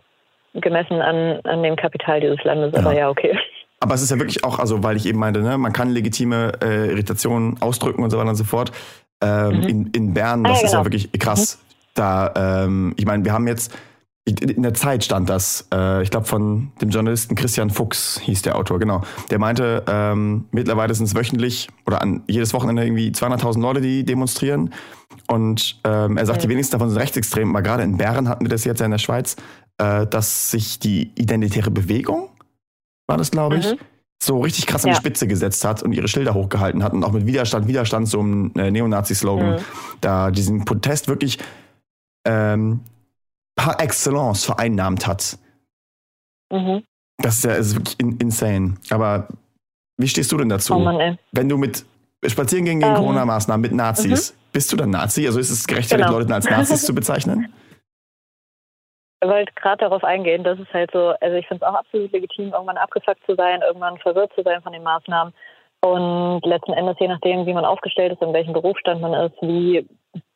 gemessen an, an dem Kapital dieses Landes, aber ja, ja okay. Aber es ist ja wirklich auch, also weil ich eben meinte, ne, man kann legitime äh, Irritationen ausdrücken und so weiter und so fort. Ähm, mhm. in, in Bern, das ah, ja, ist ja genau. wirklich krass. Da, ähm, ich meine, wir haben jetzt, in der Zeit stand das, äh, ich glaube von dem Journalisten Christian Fuchs hieß der Autor, genau. Der meinte, ähm, mittlerweile sind es wöchentlich oder an jedes Wochenende irgendwie 200.000 Leute, die demonstrieren. Und ähm, er sagt, ja. die wenigsten davon sind rechtsextrem, aber gerade in Bern hatten wir das jetzt ja in der Schweiz, äh, dass sich die identitäre Bewegung, war das glaube ich, mhm. so richtig krass an die Spitze gesetzt hat und ihre Schilder hochgehalten hat und auch mit Widerstand, Widerstand, so einem äh, Neonazi-Slogan, mhm. da diesen Protest wirklich ähm, par excellence vereinnahmt hat. Mhm. Das ist ja ist wirklich in, insane. Aber wie stehst du denn dazu? Oh Mann, Wenn du mit spazieren gegen ähm, Corona-Maßnahmen mit Nazis, mhm. bist du dann Nazi? Also ist es gerechtfertigt, genau. Leute als Nazis zu bezeichnen? Ich wollte gerade darauf eingehen, dass es halt so, also ich finde es auch absolut legitim, irgendwann abgefuckt zu sein, irgendwann verwirrt zu sein von den Maßnahmen. Und letzten Endes, je nachdem, wie man aufgestellt ist, in welchem Berufsstand man ist, wie,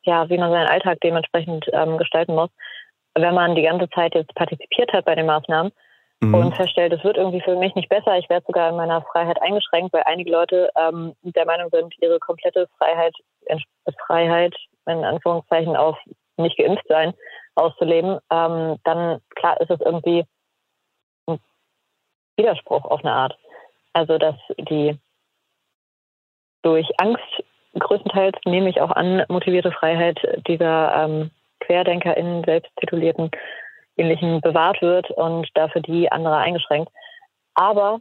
ja, wie man seinen Alltag dementsprechend ähm, gestalten muss, wenn man die ganze Zeit jetzt partizipiert hat bei den Maßnahmen mhm. und feststellt, es wird irgendwie für mich nicht besser, ich werde sogar in meiner Freiheit eingeschränkt, weil einige Leute ähm, der Meinung sind, ihre komplette Freiheit, Freiheit in Anführungszeichen auf nicht geimpft sein auszuleben, ähm, dann klar ist es irgendwie ein Widerspruch auf eine Art. Also dass die durch Angst größtenteils nehme ich auch an, motivierte Freiheit dieser ähm, QuerdenkerInnen, selbsttitulierten ähnlichen bewahrt wird und dafür die andere eingeschränkt. Aber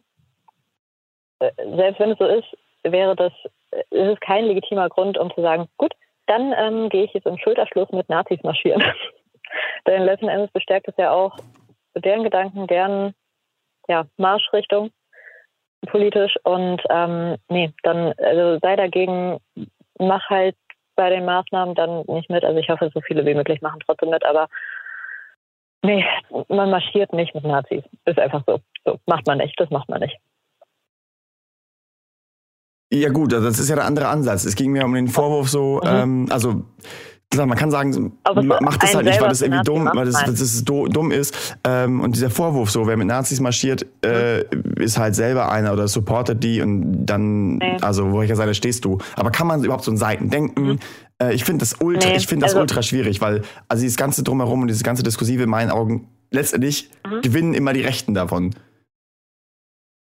äh, selbst wenn es so ist, wäre das, äh, ist es kein legitimer Grund, um zu sagen, gut, dann ähm, gehe ich jetzt im Schulterschluss mit Nazis marschieren. Denn letzten Endes bestärkt es ja auch deren Gedanken, deren ja, Marschrichtung politisch und ähm, nee, dann also sei dagegen, mach halt bei den Maßnahmen dann nicht mit. Also ich hoffe, so viele wie möglich machen trotzdem mit, aber nee, man marschiert nicht mit Nazis. Ist einfach so. So, macht man nicht, das macht man nicht. Ja gut, also das ist ja der andere Ansatz. Es ging mir um den Vorwurf so, mhm. ähm, also klar, man kann sagen, macht das halt nicht, weil das irgendwie dumm, weil das, das ist dumm ist. Ähm, und dieser Vorwurf so, wer mit Nazis marschiert, äh, ist halt selber einer oder supportet die und dann, nee. also wo ich ja stehst du. Aber kann man überhaupt so in Seiten denken? Mhm. Äh, ich finde das ultra, nee, ich finde das also, ultra schwierig, weil also dieses ganze drumherum und dieses ganze Diskursive in meinen Augen letztendlich mhm. gewinnen immer die Rechten davon.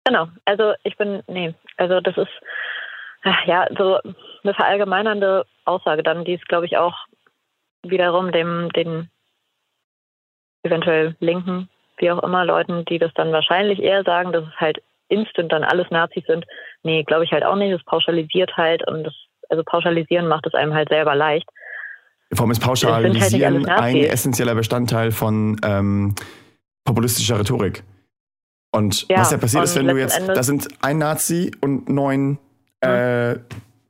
Genau, also ich bin, nee, also das ist ja so eine verallgemeinernde Aussage dann, die ist, glaube ich, auch wiederum dem, den eventuell linken, wie auch immer, Leuten, die das dann wahrscheinlich eher sagen, dass es halt instant dann alles Nazis sind. Nee, glaube ich halt auch nicht. Es pauschalisiert halt und das, also pauschalisieren macht es einem halt selber leicht. Vor allem ist halt Pauschalisieren halt ein essentieller Bestandteil von ähm, populistischer Rhetorik. Und ja, was ja passiert ist, wenn du jetzt, da sind ein Nazi und neun äh,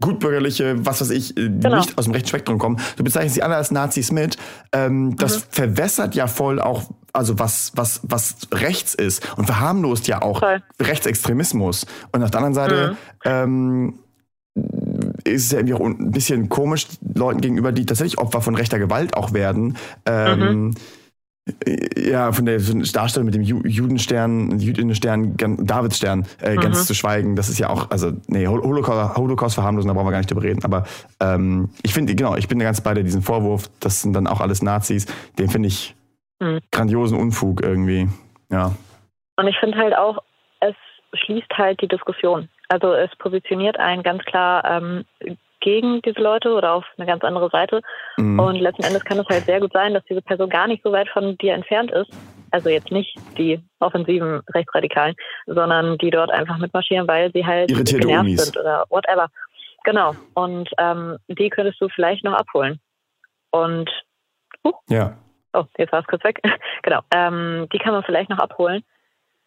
gutbürgerliche, was weiß ich, äh, genau. nicht aus dem rechten Spektrum kommen. Du bezeichnest sie alle als Nazis mit. Ähm, das mhm. verwässert ja voll auch, also was, was, was rechts ist und verharmlost ja auch voll. Rechtsextremismus. Und auf der anderen Seite mhm. ähm, ist es ja irgendwie auch ein bisschen komisch Leuten gegenüber, die tatsächlich Opfer von rechter Gewalt auch werden. Ähm, mhm ja, von der Darstellung mit dem Judenstern, Jüdinnenstern, Davidstern äh, ganz mhm. zu schweigen, das ist ja auch, also, nee, Holocaust, Holocaust verharmlosen, da brauchen wir gar nicht drüber reden. Aber ähm, ich finde, genau, ich bin ganz bei dir, diesen Vorwurf, das sind dann auch alles Nazis, den finde ich mhm. grandiosen Unfug irgendwie. Ja. Und ich finde halt auch, es schließt halt die Diskussion. Also es positioniert einen ganz klar ähm, gegen diese Leute oder auf eine ganz andere Seite. Mhm. Und letzten Endes kann es halt sehr gut sein, dass diese Person gar nicht so weit von dir entfernt ist. Also jetzt nicht die offensiven Rechtsradikalen, sondern die dort einfach mitmarschieren, weil sie halt Irritierte genervt Unis. sind oder whatever. Genau. Und ähm, die könntest du vielleicht noch abholen. Und uh, ja. Oh, jetzt war es kurz weg. genau. Ähm, die kann man vielleicht noch abholen.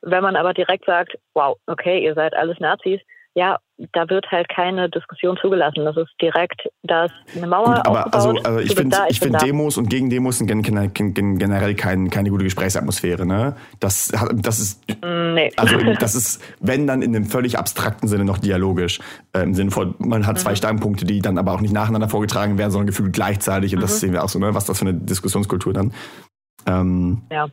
Wenn man aber direkt sagt, wow, okay, ihr seid alles Nazis, ja, da wird halt keine Diskussion zugelassen. Das ist direkt, da ist eine Mauer Gut, aber also, also ich finde find Demos und gegen Demos sind generell kein, keine gute Gesprächsatmosphäre. Ne? Das, das ist, mm, nee. also das ist, wenn dann in einem völlig abstrakten Sinne noch dialogisch. Äh, Im Sinne von, man hat zwei mhm. Standpunkte, die dann aber auch nicht nacheinander vorgetragen werden, sondern gefühlt gleichzeitig. Und mhm. das sehen wir auch so, ne? was das für eine Diskussionskultur dann. Ähm, ja.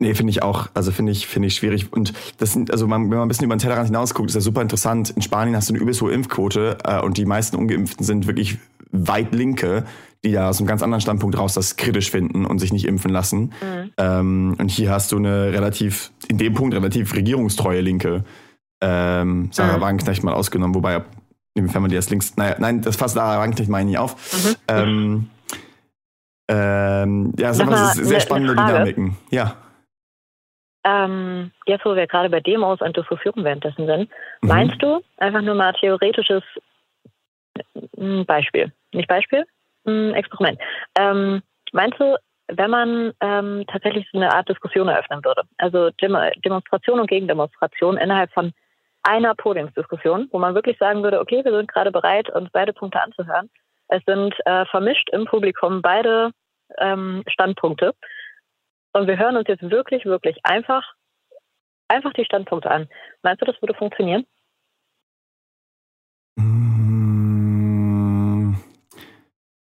Nee, finde ich auch. Also finde ich, finde ich schwierig. Und das sind, also man, wenn man ein bisschen über den Tellerrand hinausguckt, ist ja super interessant. In Spanien hast du eine übelst hohe Impfquote äh, und die meisten Ungeimpften sind wirklich weit Linke, die da aus einem ganz anderen Standpunkt raus das kritisch finden und sich nicht impfen lassen. Mhm. Ähm, und hier hast du eine relativ, in dem Punkt relativ regierungstreue Linke. Ähm, Sarah mhm. Wagenknecht mal ausgenommen, wobei, inwiefern man die als links, naja, nein, das fasst Sarah Wagenknecht meine ich nicht auf. Mhm. Ähm, ähm, ja, das sind sehr spannende Dynamiken. Ja ähm, jetzt wo wir gerade bei Demos und Diskussionen währenddessen sind, mhm. meinst du, einfach nur mal theoretisches hm, Beispiel, nicht Beispiel, hm, Experiment. Ähm, meinst du, wenn man ähm, tatsächlich so eine Art Diskussion eröffnen würde, also Dem Demonstration und Gegendemonstration innerhalb von einer Podiumsdiskussion, wo man wirklich sagen würde, okay, wir sind gerade bereit, uns beide Punkte anzuhören. Es sind äh, vermischt im Publikum beide ähm, Standpunkte. Und wir hören uns jetzt wirklich, wirklich einfach, einfach die Standpunkte an. Meinst du, das würde funktionieren? Mm.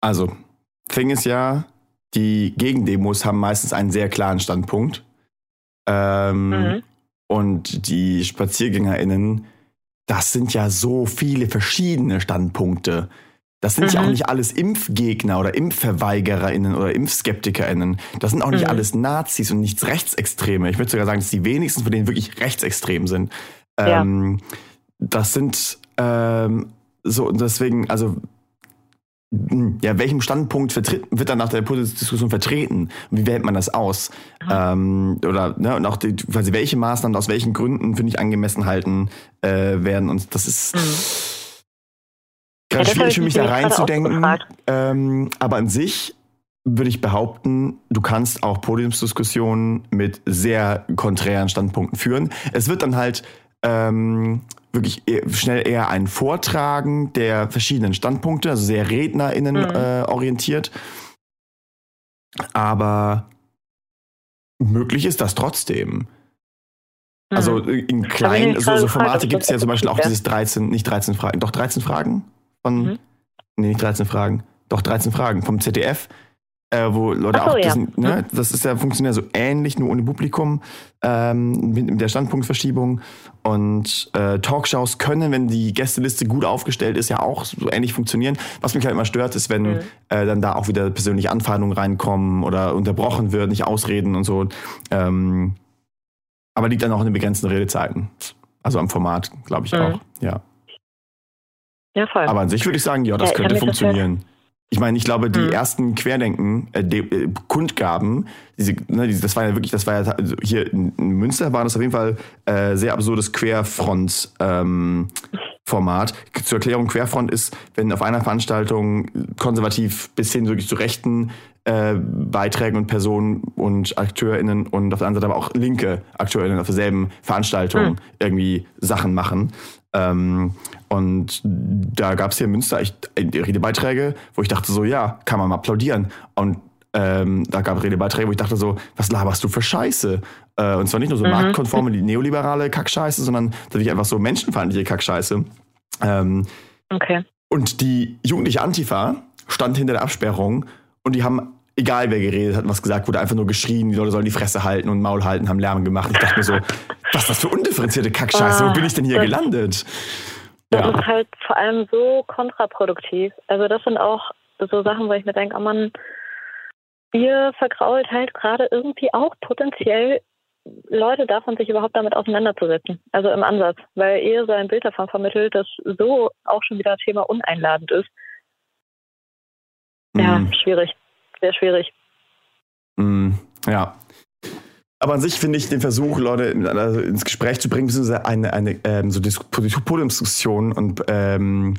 Also, Thing ist ja, die Gegendemos haben meistens einen sehr klaren Standpunkt. Ähm, mhm. Und die SpaziergängerInnen, das sind ja so viele verschiedene Standpunkte. Das sind mhm. ja auch mhm. nicht alles Impfgegner oder ImpfverweigererInnen oder ImpfskeptikerInnen. Das sind auch nicht mhm. alles Nazis und nichts Rechtsextreme. Ich würde sogar sagen, dass die wenigsten von denen wirklich rechtsextrem sind. Ja. Ähm, das sind ähm, so, deswegen, also ja, welchem Standpunkt vertritt, wird dann nach der Diskussion vertreten? Wie wählt man das aus? Ähm, oder ne, und auch die, quasi welche Maßnahmen aus welchen Gründen finde ich angemessen halten äh, werden? Und das ist mhm. Gerade ja, schwierig für mich da reinzudenken. Ähm, aber an sich würde ich behaupten, du kannst auch Podiumsdiskussionen mit sehr konträren Standpunkten führen. Es wird dann halt ähm, wirklich schnell eher ein Vortragen der verschiedenen Standpunkte, also sehr RednerInnen mhm. äh, orientiert. Aber möglich ist das trotzdem. Also mhm. in kleinen, so, so Formate gibt es ja zum Beispiel auch dieses 13, nicht 13 Fragen, doch 13 Fragen von, mhm. nee, nicht 13 Fragen, doch 13 Fragen vom ZDF äh, wo Leute so, auch diesen, ja. ne, mhm. das ist ja funktioniert so ähnlich, nur ohne Publikum, ähm, mit, der Standpunktverschiebung. Und äh, Talkshows können, wenn die Gästeliste gut aufgestellt ist, ja auch so ähnlich funktionieren. Was mich halt immer stört, ist, wenn mhm. äh, dann da auch wieder persönliche Anfeindungen reinkommen oder unterbrochen wird, nicht ausreden und so. Ähm, aber liegt dann auch in den begrenzten Redezeiten. Also am Format, glaube ich mhm. auch, ja. Ja, voll. Aber an sich würde ich sagen, ja, das ja, könnte funktionieren. Ich meine, ich glaube, die mhm. ersten Querdenken, äh, die, äh, Kundgaben, diese, ne, diese, das war ja wirklich, das war ja also hier in, in Münster war das auf jeden Fall äh, sehr absurdes Querfront ähm, Format. Zur Erklärung, Querfront ist, wenn auf einer Veranstaltung konservativ bis hin wirklich zu rechten äh, Beiträgen und Personen und AkteurInnen und auf der anderen Seite aber auch linke AkteurInnen auf derselben Veranstaltung mhm. irgendwie Sachen machen. Ähm, und da gab es hier in Münster echt Redebeiträge, wo ich dachte so, ja, kann man mal applaudieren. Und ähm, da gab es Redebeiträge, wo ich dachte so, was laberst du für Scheiße? Äh, und zwar nicht nur so mhm. marktkonforme, neoliberale Kackscheiße, sondern tatsächlich einfach so menschenfeindliche Kackscheiße. Ähm, okay. Und die jugendliche Antifa stand hinter der Absperrung und die haben egal wer geredet hat, was gesagt wurde, einfach nur geschrien, die Leute sollen die Fresse halten und Maul halten, haben Lärm gemacht. Ich dachte mir so, was ist das für undifferenzierte Kackscheiße? Wo bin ich denn hier gelandet? Das ja. ist halt vor allem so kontraproduktiv. Also das sind auch so Sachen, wo ich mir denke, oh Mann, ihr vergrault halt gerade irgendwie auch potenziell Leute davon, sich überhaupt damit auseinanderzusetzen. Also im Ansatz, weil ihr so ein Bild davon vermittelt, das so auch schon wieder Thema uneinladend ist. Ja, mm. schwierig sehr schwierig. Mm, ja. Aber an sich finde ich den Versuch, Leute ins Gespräch zu bringen, beziehungsweise eine, eine ähm, so Podiumsdiskussion und ähm,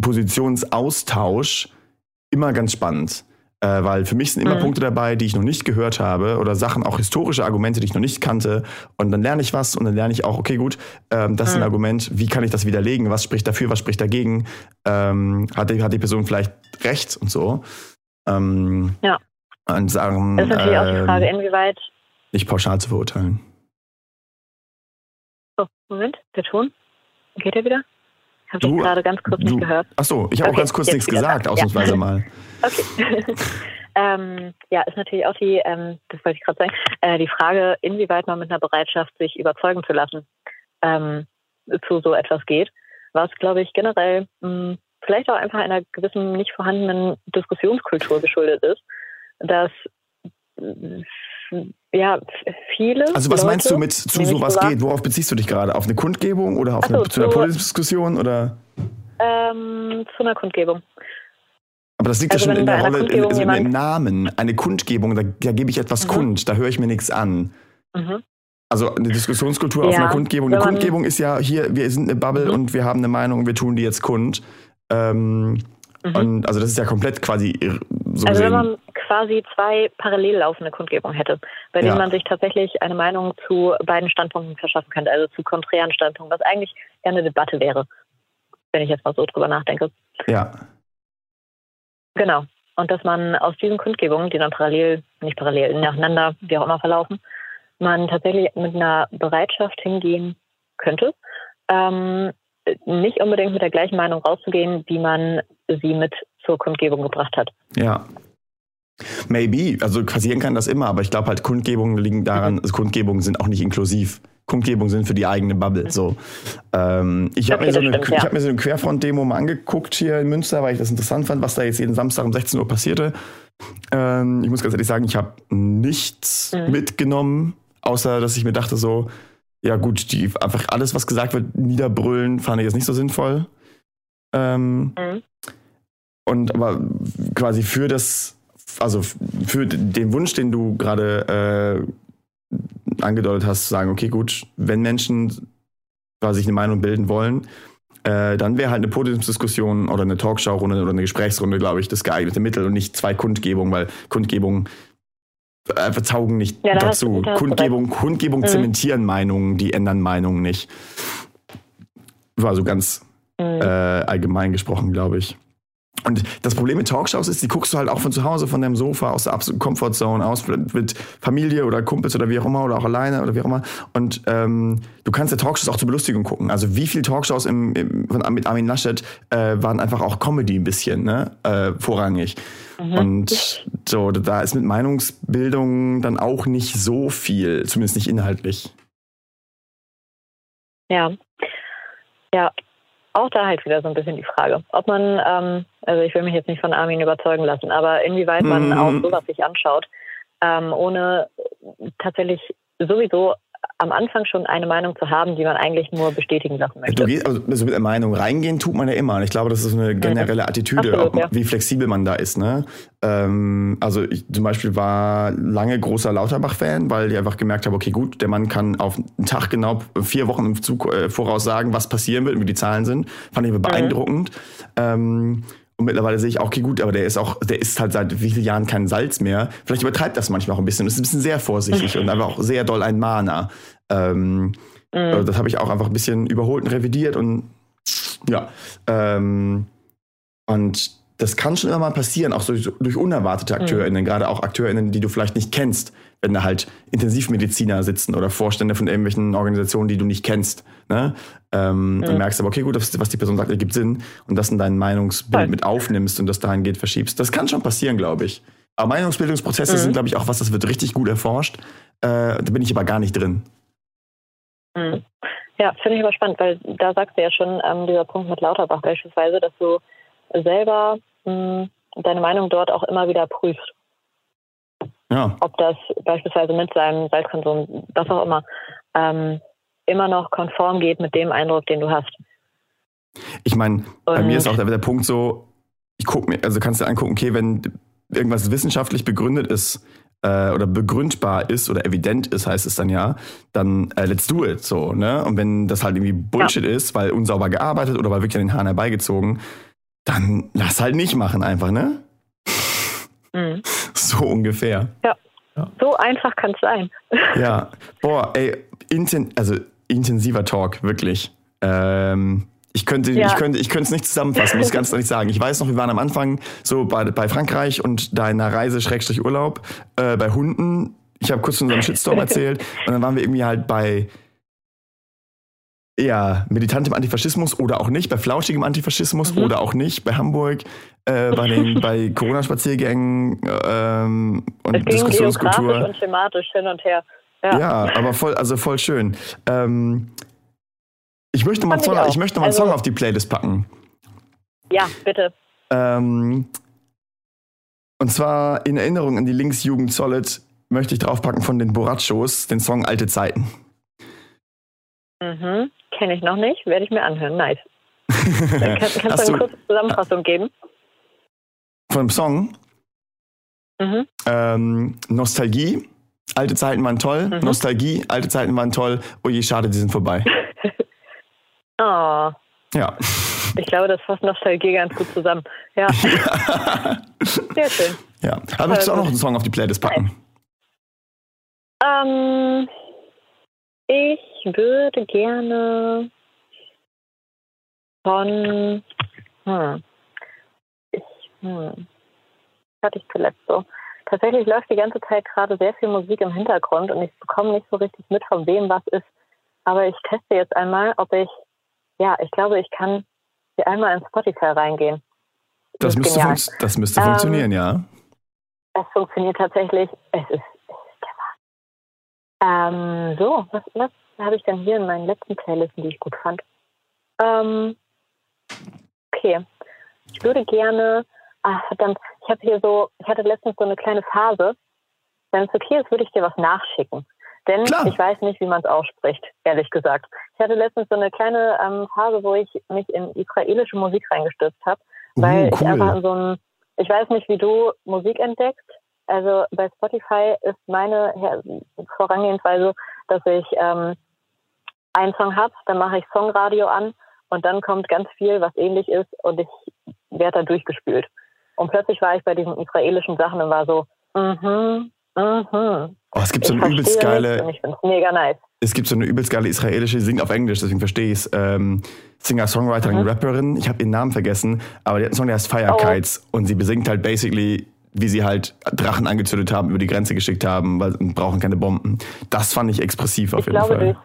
Positionsaustausch immer ganz spannend. Äh, weil für mich sind immer mhm. Punkte dabei, die ich noch nicht gehört habe oder Sachen, auch historische Argumente, die ich noch nicht kannte. Und dann lerne ich was und dann lerne ich auch, okay, gut, ähm, das mhm. ist ein mhm. Argument, wie kann ich das widerlegen? Was spricht dafür, was spricht dagegen? Ähm, hat, die, hat die Person vielleicht recht und so? Ähm, ja. Und sagen, das ist natürlich auch die ähm, Frage, inwieweit. Nicht pauschal zu verurteilen. Oh, Moment, der Ton. Geht er wieder? Habe ich gerade ganz kurz du, nicht gehört. Achso, ich habe okay, auch ganz kurz nichts gesagt, ausnahmsweise ja. mal. Okay. ähm, ja, ist natürlich auch die, ähm, das wollte ich gerade sagen, äh, die Frage, inwieweit man mit einer Bereitschaft, sich überzeugen zu lassen, ähm, zu so etwas geht. Was, glaube ich, generell mh, vielleicht auch einfach einer gewissen nicht vorhandenen Diskussionskultur geschuldet ist, dass ja, viele. Also was Leute, meinst du mit zu sowas geht? Worauf beziehst du dich gerade? Auf eine Kundgebung oder auf so, eine, zu einer Podiumsdiskussion oder? Ähm, zu einer Kundgebung. Aber das liegt also ja schon in der Rolle, in, also im Namen. Eine Kundgebung, da, da gebe ich etwas mhm. kund, da höre ich mir nichts an. Mhm. Also eine Diskussionskultur ja, auf einer Kundgebung. Eine Kundgebung ist ja hier, wir sind eine Bubble mhm. und wir haben eine Meinung, wir tun die jetzt kund. Ähm, mhm. Und also das ist ja komplett quasi so Also gesehen. man quasi zwei parallel laufende Kundgebungen hätte, bei denen ja. man sich tatsächlich eine Meinung zu beiden Standpunkten verschaffen könnte, also zu konträren Standpunkten, was eigentlich eher eine Debatte wäre, wenn ich jetzt mal so drüber nachdenke. Ja. Genau. Und dass man aus diesen Kundgebungen, die dann parallel, nicht parallel, nacheinander, wie auch immer verlaufen, man tatsächlich mit einer Bereitschaft hingehen könnte, ähm, nicht unbedingt mit der gleichen Meinung rauszugehen, wie man sie mit zur Kundgebung gebracht hat. Ja. Maybe, also passieren kann das immer, aber ich glaube halt Kundgebungen liegen daran, mhm. Kundgebungen sind auch nicht inklusiv. Kundgebungen sind für die eigene Bubble. So. Ähm, ich habe okay, mir, so ja. hab mir so eine Querfront-Demo mal angeguckt hier in Münster, weil ich das interessant fand, was da jetzt jeden Samstag um 16 Uhr passierte. Ähm, ich muss ganz ehrlich sagen, ich habe nichts mhm. mitgenommen, außer dass ich mir dachte so, ja gut, die einfach alles, was gesagt wird, niederbrüllen, fand ich jetzt nicht so sinnvoll. Ähm, mhm. und aber quasi für das, also für den Wunsch, den du gerade äh, angedeutet hast, zu sagen, okay, gut, wenn Menschen quasi sich eine Meinung bilden wollen, äh, dann wäre halt eine Podiumsdiskussion oder eine Talkshow-Runde oder eine Gesprächsrunde, glaube ich, das geeignete Mittel und nicht zwei Kundgebungen, weil Kundgebungen äh, verzaugen nicht Ja, dazu. Kundgebung, Kundgebung Mhm. zementieren Meinungen, die ändern Meinungen nicht. War so ganz Mhm. äh, allgemein gesprochen, glaube ich. Und das Problem mit Talkshows ist, die guckst du halt auch von zu Hause, von deinem Sofa, aus der absoluten Comfortzone, aus mit Familie oder Kumpels oder wie auch immer oder auch alleine oder wie auch immer. Und ähm, du kannst ja Talkshows auch zur Belustigung gucken. Also wie viele Talkshows im, im, von, mit Armin Laschet äh, waren einfach auch Comedy ein bisschen, ne? Äh, vorrangig. Und so, da ist mit Meinungsbildung dann auch nicht so viel, zumindest nicht inhaltlich. Ja. Ja. Auch da halt wieder so ein bisschen die Frage, ob man, ähm, also ich will mich jetzt nicht von Armin überzeugen lassen, aber inwieweit man Mhm. auch sowas sich anschaut, ähm, ohne tatsächlich sowieso am Anfang schon eine Meinung zu haben, die man eigentlich nur bestätigen lassen möchte. Du gehst, also also mit der Meinung reingehen tut man ja immer. Und ich glaube, das ist eine generelle Attitüde, Absolut, ob, ja. wie flexibel man da ist. Ne? Ähm, also ich zum Beispiel war lange großer Lauterbach-Fan, weil ich einfach gemerkt habe, okay, gut, der Mann kann auf einen Tag genau vier Wochen im Zug, äh, voraus sagen, was passieren wird und wie die Zahlen sind. Fand ich aber beeindruckend. Ähm, und mittlerweile sehe ich auch, okay, gut, aber der ist auch, der isst halt seit wie vielen Jahren kein Salz mehr. Vielleicht übertreibt das manchmal auch ein bisschen. Das ist ein bisschen sehr vorsichtig und einfach auch sehr doll ein Mahner. Ähm, also das habe ich auch einfach ein bisschen überholt und revidiert und ja. Ähm, und das kann schon immer mal passieren, auch durch, durch unerwartete AkteurInnen, gerade auch AkteurInnen, die du vielleicht nicht kennst, wenn da halt Intensivmediziner sitzen oder Vorstände von irgendwelchen Organisationen, die du nicht kennst. Ne? Ähm, Und merkst aber, okay, gut, das, was die Person sagt, ergibt Sinn und das in dein Meinungsbild Voll. mit aufnimmst und das dahingehend verschiebst. Das kann schon passieren, glaube ich. Aber Meinungsbildungsprozesse sind, glaube ich, auch was, das wird richtig gut erforscht. Äh, da bin ich aber gar nicht drin. Mhm. Ja, finde ich aber spannend, weil da sagst du ja schon, ähm, dieser Punkt mit Lauterbach beispielsweise, dass du selber mh, deine Meinung dort auch immer wieder prüfst. Ja. ob das beispielsweise mit seinem Salzkonsum, was auch immer, ähm, immer noch konform geht mit dem Eindruck, den du hast. Ich meine, bei mir ist auch der, der Punkt so, ich gucke mir, also kannst du angucken, okay, wenn irgendwas wissenschaftlich begründet ist äh, oder begründbar ist oder evident ist, heißt es dann ja, dann äh, let's do it so, ne? Und wenn das halt irgendwie Bullshit ist, weil unsauber gearbeitet oder weil wirklich an den Haaren herbeigezogen, dann lass halt nicht machen einfach, ne? Mhm. So ungefähr. So einfach kann es sein. Ja, boah, ey, inten also intensiver Talk, wirklich. Ähm, ich könnte, Ja. ich könnte, ich könnte es nicht zusammenfassen, muss ich ganz ehrlich sagen. Ich weiß noch, wir waren am Anfang so bei, bei Frankreich und deiner Reise Schrägstrich Urlaub äh, bei Hunden. Ich habe kurz von unserem Shitstorm erzählt und dann waren wir irgendwie halt bei ja, militantem Antifaschismus oder auch nicht, bei flauschigem Antifaschismus oder auch nicht, bei Hamburg, äh, bei den bei Corona-Spaziergängen ähm, und Es ging Diskussionskultur. und thematisch hin und her. Ja. Ja, aber voll, also voll schön. Ähm, ich möchte mal, einen Song, ich möchte mal einen Also- Song auf die Playlist packen. ja, bitte. Ähm, und zwar in Erinnerung an die Linksjugend Solid möchte ich draufpacken von den Borachos, den Song Alte Zeiten. Mhm. Kenne ich noch nicht, werde ich mir anhören. Nice. Dann kann, kannst Hast du eine kurze Zusammenfassung geben? von dem Song Mhm. ähm, Nostalgie, alte Zeiten waren toll, Mhm. Nostalgie, alte Zeiten waren toll, oh je, schade, die sind vorbei. Oh, Ja. ich glaube, das fasst Nostalgie ganz gut zusammen. Ja, sehr schön. ja. Aber möchtest du auch noch einen Song auf die Playlist packen? Ähm, ich würde gerne von, hm, ich, hm, hatte ich zuletzt so? Tatsächlich läuft die ganze Zeit gerade sehr viel Musik im Hintergrund und ich bekomme nicht so richtig mit, von wem was ist. Aber ich teste jetzt einmal, ob ich, ja, ich glaube, ich kann hier einmal in Spotify reingehen. Das ist müsste, funkt- das müsste Ähm, funktionieren, ja. Es funktioniert tatsächlich. Es ist, es ist der Wahnsinn. Ähm, so, was, was habe ich denn hier in meinen letzten Playlisten, die ich gut fand? Ähm, okay. Ich würde gerne, ach verdammt, ich habe hier so, ich hatte letztens so eine kleine Phase. Wenn es okay ist, würde ich dir was nachschicken. Denn Klar. ich weiß nicht, wie man es ausspricht, ehrlich gesagt. Ich hatte letztens so eine kleine ähm, Phase, wo ich mich in israelische Musik reingestürzt habe. Weil Uh, ich cool. einfach in so einem, ich weiß nicht, wie du Musik entdeckst. Also bei Spotify ist meine Vorangehensweise, dass ich ähm, einen Song habe, dann mache ich Songradio an und dann kommt ganz viel, was ähnlich ist und ich werde da durchgespült. Und plötzlich war ich bei diesen israelischen Sachen und war so, mhm, mhm. Oh, es gibt so eine übelst geile, ich finde es mega nice. es gibt so eine übelst geile israelische, die singt auf Englisch, deswegen verstehe ich es. Ähm, Singer-Songwriterin, Mhm. Rapperin, ich habe ihren Namen vergessen, aber die hat einen Song, der heißt Fire Oh. Kites und sie besingt halt basically, wie sie halt Drachen angezündet haben, über die Grenze geschickt haben, weil brauchen keine Bomben. Das fand ich expressiv auf Ich jeden glaube, Fall. durch,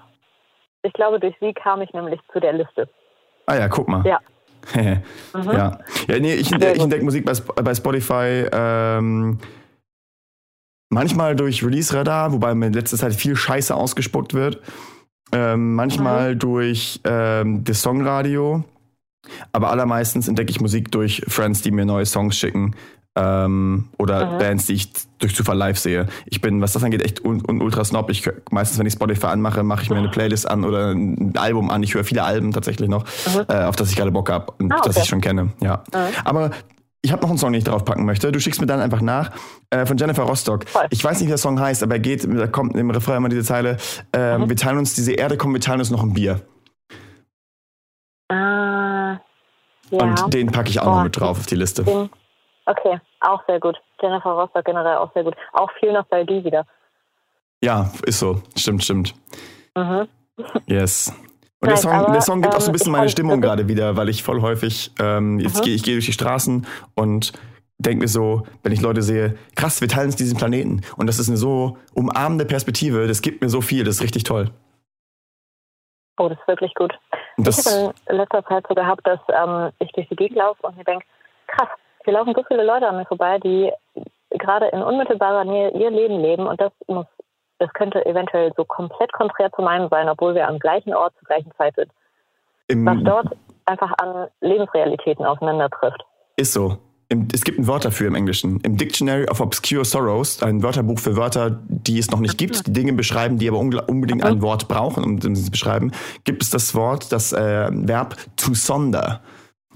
ich glaube, durch sie kam ich nämlich zu der Liste. Ah ja, guck mal. Ja. ja. ja, nee, ich, entdecke Musik bei, bei Spotify ähm, manchmal durch Release Radar, wobei mir in letzter Zeit viel Scheiße ausgespuckt wird. Ähm, manchmal Mhm. durch ähm, das Songradio. Aber allermeistens entdecke ich Musik durch Friends, die mir neue Songs schicken. Ähm, oder Mhm. Bands, die ich durch Zufall live sehe. Ich bin, was das angeht, echt un, un, ultra snob. Ich, meistens, wenn ich Spotify anmache, mache ich mir eine Playlist an oder ein Album an. Ich höre viele Alben tatsächlich noch, äh, auf das ich gerade Bock habe und Ah, das okay. ich schon kenne. Ja. Aber ich habe noch einen Song, den ich draufpacken möchte. Du schickst mir dann einfach nach. Äh, von Jennifer Rostock. Voll. Ich weiß nicht, wie der Song heißt, aber er geht, da kommt im Refrain immer diese Zeile, Mhm. wir teilen uns diese Erde, komm, wir teilen uns noch ein Bier. Ah, ja. Und den packe ich auch noch Boah. mit drauf auf die Liste. Den, okay, auch sehr gut. Jennifer Rostock generell auch sehr gut. Auch viel Nostalgie wieder. Ja, ist so. Stimmt, stimmt. Mhm. Yes. Und Nice, der, Song, aber, der Song gibt auch so ein ähm, bisschen meine Stimmung gerade wieder, weil ich voll häufig, ähm, jetzt Mhm. gehe ich gehe durch die Straßen und denke mir so, wenn ich Leute sehe, krass, wir teilen uns diesen Planeten. Und das ist eine so umarmende Perspektive, das gibt mir so viel, das ist richtig toll. Oh, das ist wirklich gut. Und ich das, habe in letzter Zeit so gehabt, dass ähm, ich durch die Gegend laufe und mir denke, krass, hier laufen so viele Leute an mir vorbei, die gerade in unmittelbarer Nähe ihr Leben leben und das muss, das könnte eventuell so komplett konträr zu meinem sein, obwohl wir am gleichen Ort zur gleichen Zeit sind. im, Was dort einfach an Lebensrealitäten aufeinander trifft. Ist so. Im, es gibt ein Wort dafür im Englischen. Im Dictionary of Obscure Sorrows, ein Wörterbuch für Wörter, die es noch nicht gibt, die Dinge beschreiben, die aber unbedingt ein Wort brauchen, um sie zu beschreiben, gibt es das Wort, das äh, Verb to sonder.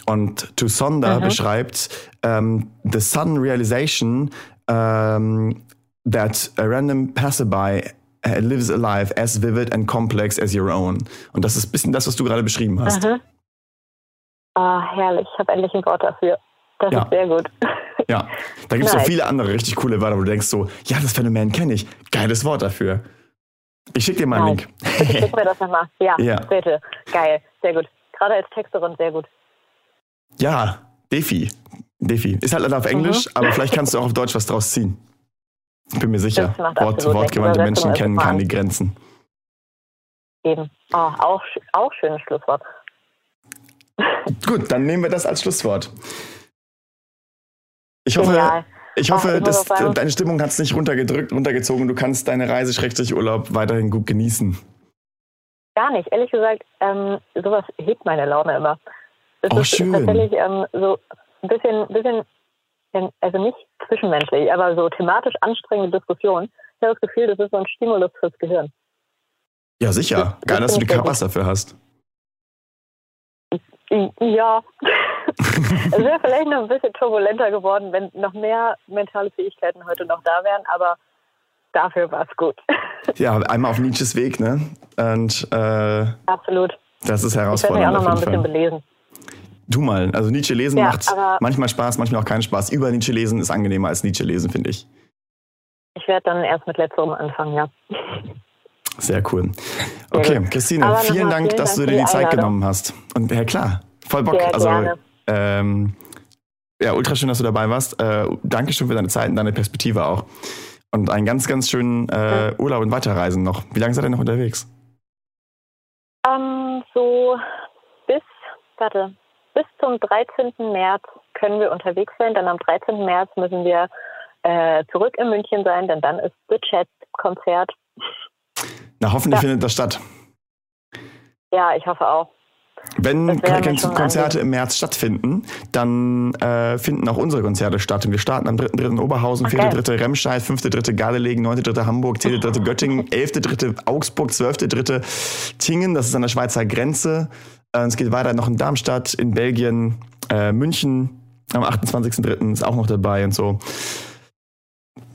Und to sonder Mhm. beschreibt ähm, the sudden realization ähm, that a random passerby uh, lives a life as vivid and complex as your own. Und das ist ein bisschen das, was du gerade beschrieben hast. Mhm. Ah, herrlich. Ich habe endlich ein Wort dafür. Das Ja. ist sehr gut. Ja, da gibt es noch Nice. viele andere richtig coole Wörter, wo du denkst so, ja, das Phänomen kenne ich. Geiles Wort dafür. Ich schicke dir mal einen Nice. Link. Bitte schick mir das nochmal. Ja, Ja. bitte. Geil. Sehr gut. Gerade als Texterin sehr gut. Ja, Defi. Defi. Ist halt leider auf Englisch, aber vielleicht kannst du auch auf Deutsch was draus ziehen. Ich bin mir sicher. Wort, wortgewandte. Menschen kennen keine. Grenzen. Eben. Oh, auch, auch schönes Schlusswort. Gut, dann nehmen wir das als Schlusswort. Ich hoffe, Genial. ich Ach, hoffe ich muss dass sagen- deine Stimmung hat es nicht runtergedrückt, runtergezogen. Du kannst deine Reise-Urlaub weiterhin gut genießen. Gar nicht. Ehrlich gesagt, ähm, sowas hebt meine Laune immer. Es Oh, ist schön. tatsächlich ähm, so ein bisschen, bisschen, ähm, also nicht zwischenmenschlich, aber so thematisch anstrengende Diskussion. Ich habe das Gefühl, das ist so ein Stimulus fürs Gehirn. Ja, sicher. Das- das Geil, dass du die Körpers dafür hast. Ja. es wäre vielleicht noch ein bisschen turbulenter geworden, wenn noch mehr mentale Fähigkeiten heute noch da wären, aber dafür war es gut. Ja, einmal auf Nietzsches Weg, ne? Und äh, Absolut. das ist Ich werde mich auch herausfordernd noch mal ein bisschen Fall. belesen. Tu mal. Also Nietzsche lesen Ja, macht manchmal Spaß, manchmal auch keinen Spaß. Über Nietzsche lesen ist angenehmer als Nietzsche lesen, finde ich. Ich werde dann erst mit letzterem anfangen, ja. Sehr cool. Okay. Christine, vielen Dank, vielen dass Dank du für dir die Zeit genommen hast. Und ja klar, voll Bock. Sehr also ähm, ja, ultra schön, dass du dabei warst. Äh, Dankeschön für deine Zeit und deine Perspektive auch. Und einen ganz, ganz schönen äh, Urlaub und Weiterreisen noch. Wie lange seid ihr noch unterwegs? Ähm, so bis, warte, bis zum 13. März können wir unterwegs sein. Dann am 13. März müssen wir äh, zurück in München sein, denn dann ist The Chat Konzert. Na, hoffentlich Ja. findet das statt. Ja, ich hoffe auch. Wenn Konzerte im März stattfinden, dann äh, finden auch unsere Konzerte statt. Und wir starten am 3.3. Oberhausen, Okay. 4.3. Remscheid, 5.3. Gardelegen, 9.3. Hamburg, 10.3. Göttingen, 11.3. Augsburg, 12.3. Tingen, das ist an der Schweizer Grenze. Äh, es geht weiter noch in Darmstadt, in Belgien, äh, München, Am 28.03. ist auch noch dabei und so.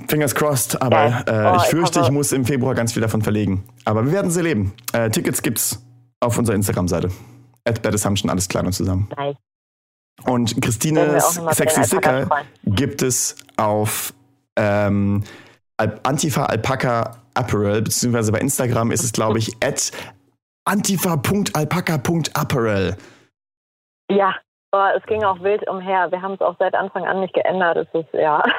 Fingers crossed, aber Geil. äh, Oh, ich fürchte, ich muss im Februar ganz viel davon verlegen. Aber wir werden sie erleben. Äh, Tickets gibt's auf unserer Instagram-Seite. At Bad Assumption, alles klein und zusammen. Nice. Und Christines Sexy Sticker gibt es auf ähm, Antifa Alpaca Apparel, beziehungsweise bei Instagram ist es, glaube ich, at antifa.alpaca.apparel. Ja, aber es ging auch wild umher. Wir haben es auch seit Anfang an nicht geändert. Es ist, ja.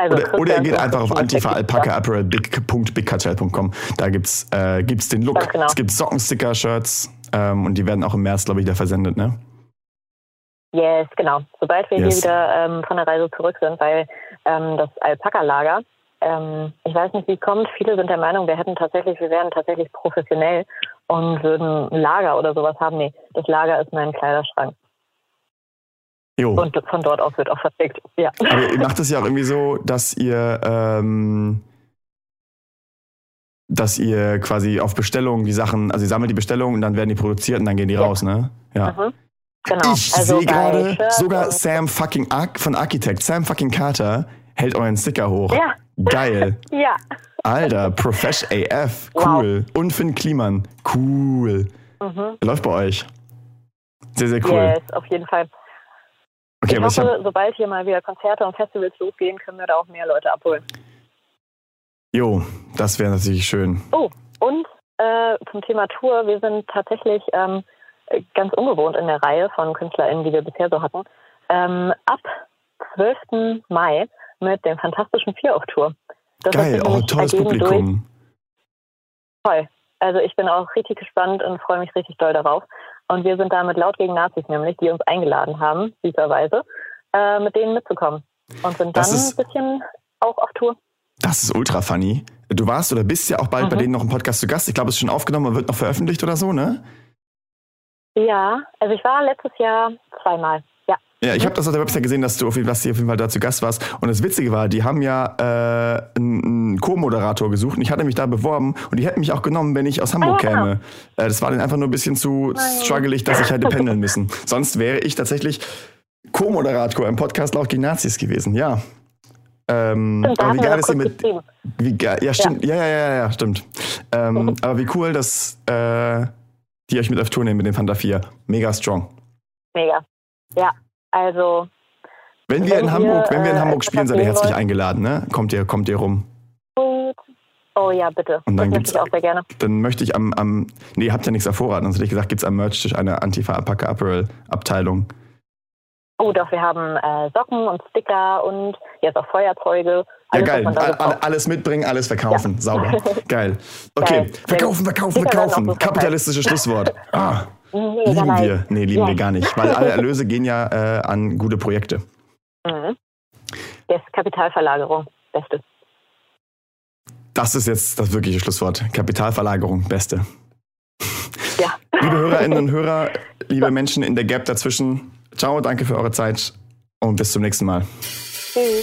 Also, Oder, oder ihr geht einfach auf wirklich Antifa sexy. Alpaca Apparel big.bigcartel.com. Da gibt's, äh, gibt's den Look. Genau. Es gibt Sockensticker, Shirts ähm, und die werden auch im März, glaube ich, wieder versendet, ne? Yes, genau. Sobald wir Yes. hier wieder ähm, von der Reise zurück sind, weil ähm, das Alpaka-Lager, ähm, ich weiß nicht, wie es kommt. Viele sind der Meinung, wir hätten tatsächlich, wir wären tatsächlich professionell und würden ein Lager oder sowas haben. Nee, das Lager ist mein Kleiderschrank. Jo. Und von dort aus wird auch vertickt. Ja. Aber ihr macht es ja auch irgendwie so, dass ihr, ähm, dass ihr quasi auf Bestellung die Sachen, also ihr sammelt die Bestellungen und dann werden die produziert und dann gehen die Ja. raus, ne? Ja. Mhm. Genau. Ich Also sehe gerade, sogar Sam fucking Arch von Architect, Sam fucking Carter, hält euren Sticker hoch. Ja, Geil. ja. Alter, Profesh AF. Wow. Cool. Und Finn Kliman. Cool. Mhm. Läuft bei euch. Sehr, sehr cool. Yes, auf jeden Fall. Okay, ich hoffe, hab, sobald hier mal wieder Konzerte und Festivals losgehen, können wir da auch mehr Leute abholen. jo, das wäre natürlich schön. Oh, und äh, zum Thema Tour, wir sind tatsächlich ähm, ganz ungewohnt in der Reihe von KünstlerInnen, die wir bisher so hatten, ähm, ab 12. Mai mit dem Fantastischen Vier auf Tour. Das Geil, sich oh, nämlich tolles ergeben durch- Publikum. Toll. Also ich bin auch richtig gespannt und freue mich richtig doll darauf. Und wir sind damit laut gegen Nazis nämlich, die uns eingeladen haben, süßerweise, äh, mit denen mitzukommen. Und sind dann ist- ein bisschen auch auf Tour. Das ist ultra funny. Du warst oder bist ja auch bald bei Mhm. denen noch im Podcast zu Gast. Ich glaube, es ist schon aufgenommen und wird noch veröffentlicht oder so, ne? Ja, also ich war letztes Jahr zweimal. Ja. Ich habe das auf der Website gesehen, dass du auf jeden, dass du auf jeden Fall da zu Gast warst. Und das Witzige war, die haben ja äh, einen, Co-Moderator gesucht und ich hatte mich da beworben und die hätten mich auch genommen, wenn ich aus Hamburg Ah, käme. Äh, das war dann einfach nur ein bisschen zu struggelig, dass ich hätte pendeln müssen. Sonst wäre ich tatsächlich Co-Moderator im Podcast Laut gegen Nazis gewesen, ja. Ähm, aber wie geil ist kurz mit. Wie geil, ja, stimmt. Ja, ja, ja, ja, ja stimmt. Ähm, aber wie cool, dass äh, die euch mit auf Tour nehmen mit dem Fanta 4. Mega strong. Mega. Ja, also Wenn wir Wenn in Hamburg, ihr, wenn wir in äh, Hamburg spielen, seid ihr herzlich wollt. eingeladen, ne? Kommt ihr, kommt ihr rum. Oh ja, bitte. Und dann das gibt's- möchte ich auch sehr gerne. Dann möchte ich am, am nee, habt ja nichts auf Vorrat, sonst hätte ich gesagt, gibt's am Merch-Tisch eine Antifa Alpaca Apparel Abteilung. Oh, doch, wir haben äh, Socken und Sticker und jetzt auch Feuerzeuge. Ja, Alles, geil. all, braucht. alles mitbringen, alles verkaufen. Sauber. Geil. Okay. Geil. Verkaufen, verkaufen, Sticker verkaufen. Kapitalistisches Schlusswort. Ah, Mega lieben wir. Nee, lieben Ja. wir gar nicht. Weil alle Erlöse gehen ja äh, an gute Projekte. Mhm. Yes, Kapitalverlagerung. Beste. Das ist jetzt das wirkliche Schlusswort. Kapitalverlagerung, beste. Ja. Liebe Hörerinnen und Hörer, liebe Menschen in der Gap dazwischen, ciao, danke für eure Zeit und bis zum nächsten Mal. Tschüss.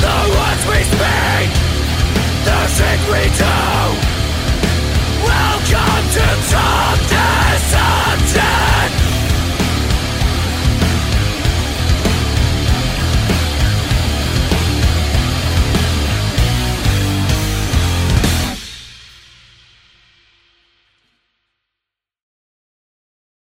The words we speak, the shit we do. Welcome to